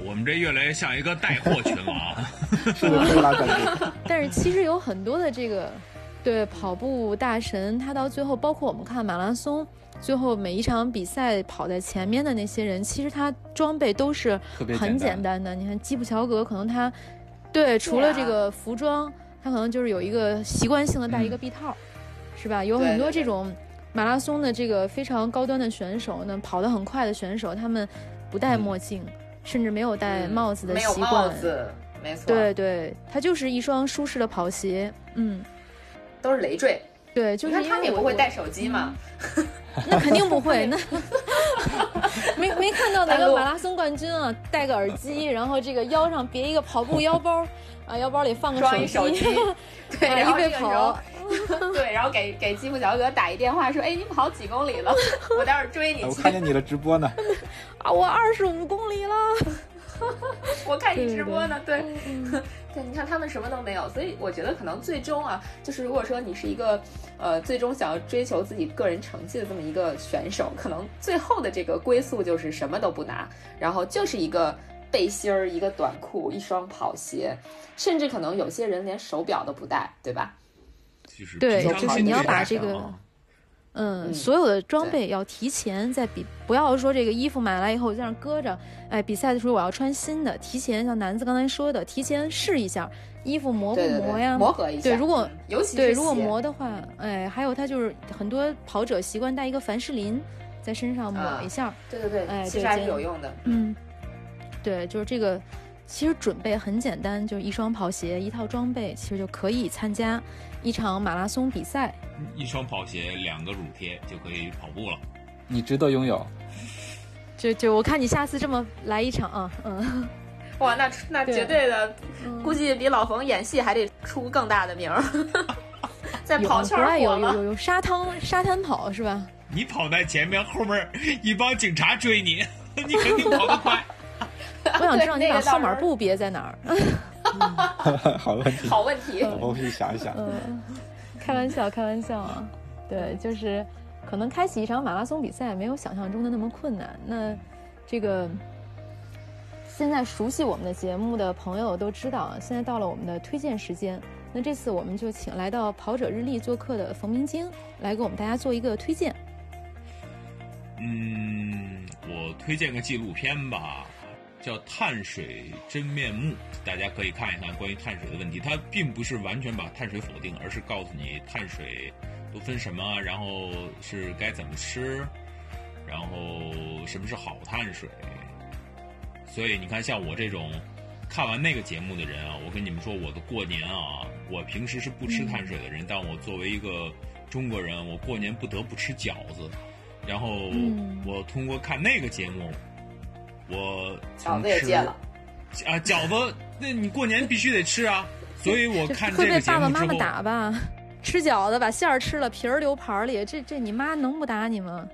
Speaker 4: 我们这越来越像一个带货群了啊！<laughs>
Speaker 3: 是不是？<laughs> <laughs>
Speaker 1: 但是其实有很多的这个对跑步大神，他到最后，包括我们看马拉松，最后每一场比赛跑在前面的那些人，其实他装备都是很简
Speaker 3: 简
Speaker 1: 单的。你看基普乔格，可能他对除了这个服装，他可能就是有一个习惯性的戴一个臂套，是吧？有很多这种马拉松的这个非常高端的选手呢，跑得很快的选手，他们不戴墨镜，甚至没有戴
Speaker 2: 嗯
Speaker 1: 帽子的
Speaker 2: 没有
Speaker 1: 习惯。
Speaker 2: 帽子，没错，
Speaker 1: 对，对，他就是一双舒适的跑鞋。嗯，
Speaker 2: 都是累赘。
Speaker 1: 对，就是
Speaker 2: 他们也不会带手机嘛，<laughs>
Speaker 1: 那肯定不会。那 <laughs> 没没看到哪个马拉松冠军啊，戴个耳机，然后这个腰上别一个跑步腰包，啊，腰包里放个
Speaker 2: 手
Speaker 1: 机，<laughs>
Speaker 2: 对，
Speaker 1: 啊
Speaker 2: 然后
Speaker 1: 一边
Speaker 2: 这个时候
Speaker 1: 跑，
Speaker 2: 对，然后给给基普乔格打一电话说，哎，你跑几公里了？我待会儿追你去
Speaker 3: 我看，见你的直播呢，
Speaker 1: 啊，我二十五公里了。<laughs>
Speaker 2: 我看你直播呢，对。
Speaker 1: 嗯 <laughs>
Speaker 2: 对，你看他们什么都没有，所以我觉得可能最终啊，就是如果说你是一个，呃，最终想要追求自己个人成绩的这么一个选手，可能最后的这个归宿就是什么都不拿，然后就是一个背心儿、一个短裤、一双跑鞋，甚至可能有些人连手表都不戴，对吧？
Speaker 4: 其实
Speaker 1: 对
Speaker 2: 就是你要
Speaker 1: 把这个嗯，
Speaker 2: 嗯
Speaker 1: 所有的装备要提前在比，不要说这个衣服买来以后在那搁着，哎，比赛的时候我要穿新的，提前像南子刚才说的，提前试一下衣服磨不
Speaker 2: 对对对，
Speaker 1: 磨呀？
Speaker 2: 磨合一下。
Speaker 1: 对如果
Speaker 2: 嗯尤其
Speaker 1: 对，如果磨的话，哎，还有他就是很多跑者习惯带一个凡士林在身上抹
Speaker 2: 啊
Speaker 1: 一下，
Speaker 2: 对对对，
Speaker 1: 哎
Speaker 2: 其实还是有用的。
Speaker 1: 嗯，对，就是这个，其实准备很简单，就是一双跑鞋，一套装备，其实就可以参加一场马拉松比赛。
Speaker 4: 一双跑鞋，两个乳贴就可以跑步了。
Speaker 3: 你值得拥有。
Speaker 1: 就就我看你下次这么来一场啊，嗯，<laughs>
Speaker 2: 哇，那那绝对的，
Speaker 1: 嗯
Speaker 2: 估计比老冯演戏还得出更大的名儿，<laughs> 在跑圈儿。
Speaker 1: 有有有有沙滩沙滩跑是吧？
Speaker 4: 你跑在前面，后面一帮警察追你，<laughs> 你肯定跑得快。<laughs>
Speaker 1: 我想知道你把号码布别在哪儿。<laughs>
Speaker 3: 好问题，<laughs>
Speaker 2: 好问题，
Speaker 3: 我回去想一想。
Speaker 1: 嗯，开玩笑，开玩笑啊。对，就是可能开启一场马拉松比赛没有想象中的那么困难。那这个现在熟悉我们的节目的朋友都知道啊，现在到了我们的推荐时间。那这次我们就请来到跑者日历做客的冯明晶来给我们大家做一个推荐。
Speaker 4: 嗯，我推荐个纪录片吧，叫《碳水真面目》，大家可以看一看关于碳水的问题。它并不是完全把碳水否定，而是告诉你碳水都分什么，然后是该怎么吃，然后什么是好碳水。所以你看，像我这种看完那个节目的人啊，我跟你们说，我的过年啊，我平时是不吃碳水的人，但我作为一个中国人，我过年不得不吃饺子。然后
Speaker 1: 嗯
Speaker 4: 我通过看那个节目，我
Speaker 2: 饺子也戒了。
Speaker 4: 啊，饺子，那你过年必须得吃啊。所以我
Speaker 1: 这
Speaker 4: 看
Speaker 1: 会被
Speaker 4: 这个节目之
Speaker 1: 爸爸妈妈，打吧？吃饺子把馅儿吃了，皮儿留盘儿里，这这你妈能不打你吗？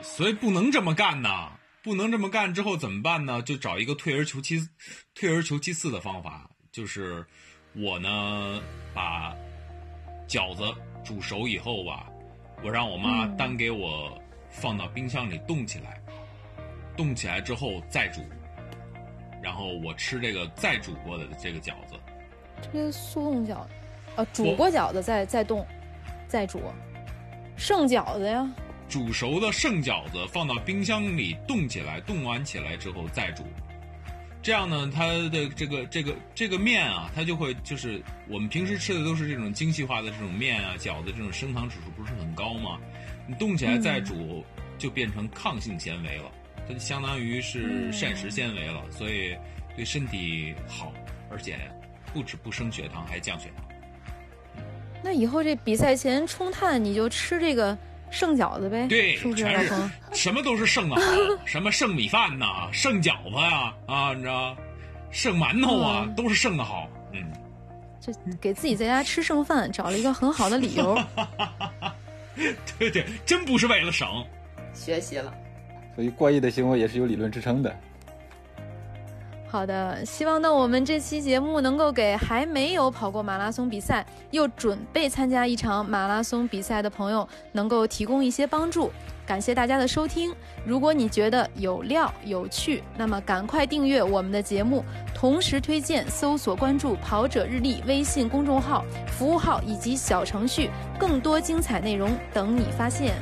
Speaker 4: 所以不能这么干呐！不能这么干之后怎么办呢？就找一个退而求其退而求其次的方法，就是我呢把饺子煮熟以后吧，我让我妈
Speaker 1: 嗯
Speaker 4: 单给我放到冰箱里冻起来，冻起来之后再煮，然后我吃这个再煮过的这个饺子。
Speaker 1: 这个速冻饺，呃，煮过饺子再再冻，再煮，剩饺子呀。
Speaker 4: 煮熟的剩饺子放到冰箱里冻起来，冻完起来之后再煮，这样呢，它的这个这个这个面啊，它就会就是我们平时吃的都是这种精细化的这种面啊，饺子这种升糖指数不是很高吗？你冻起来再煮，就变成抗性纤维了，它就相当于是膳食纤维了，所以对身体好，而且不止不升血糖，还降血糖。
Speaker 1: 那以后这比赛前冲碳，你就吃这个。剩饺子呗，
Speaker 4: 对，
Speaker 1: 是不是？<laughs>
Speaker 4: 什么都是剩的好，什么剩米饭呐，剩饺子呀，啊，你知道，剩馒头啊，都是剩的好。嗯，
Speaker 1: 就给自己在家吃剩饭找了一个很好的理由。<laughs>
Speaker 4: 对对，真不是为了省，
Speaker 2: 学习了。
Speaker 3: 所以怪异的行为也是有理论支撑的。
Speaker 1: 好的，希望呢我们这期节目能够给还没有跑过马拉松比赛又准备参加一场马拉松比赛的朋友能够提供一些帮助。感谢大家的收听。如果你觉得有料有趣，那么赶快订阅我们的节目，同时推荐、搜索、关注“跑者日历”微信公众号、服务号以及小程序，更多精彩内容等你发现。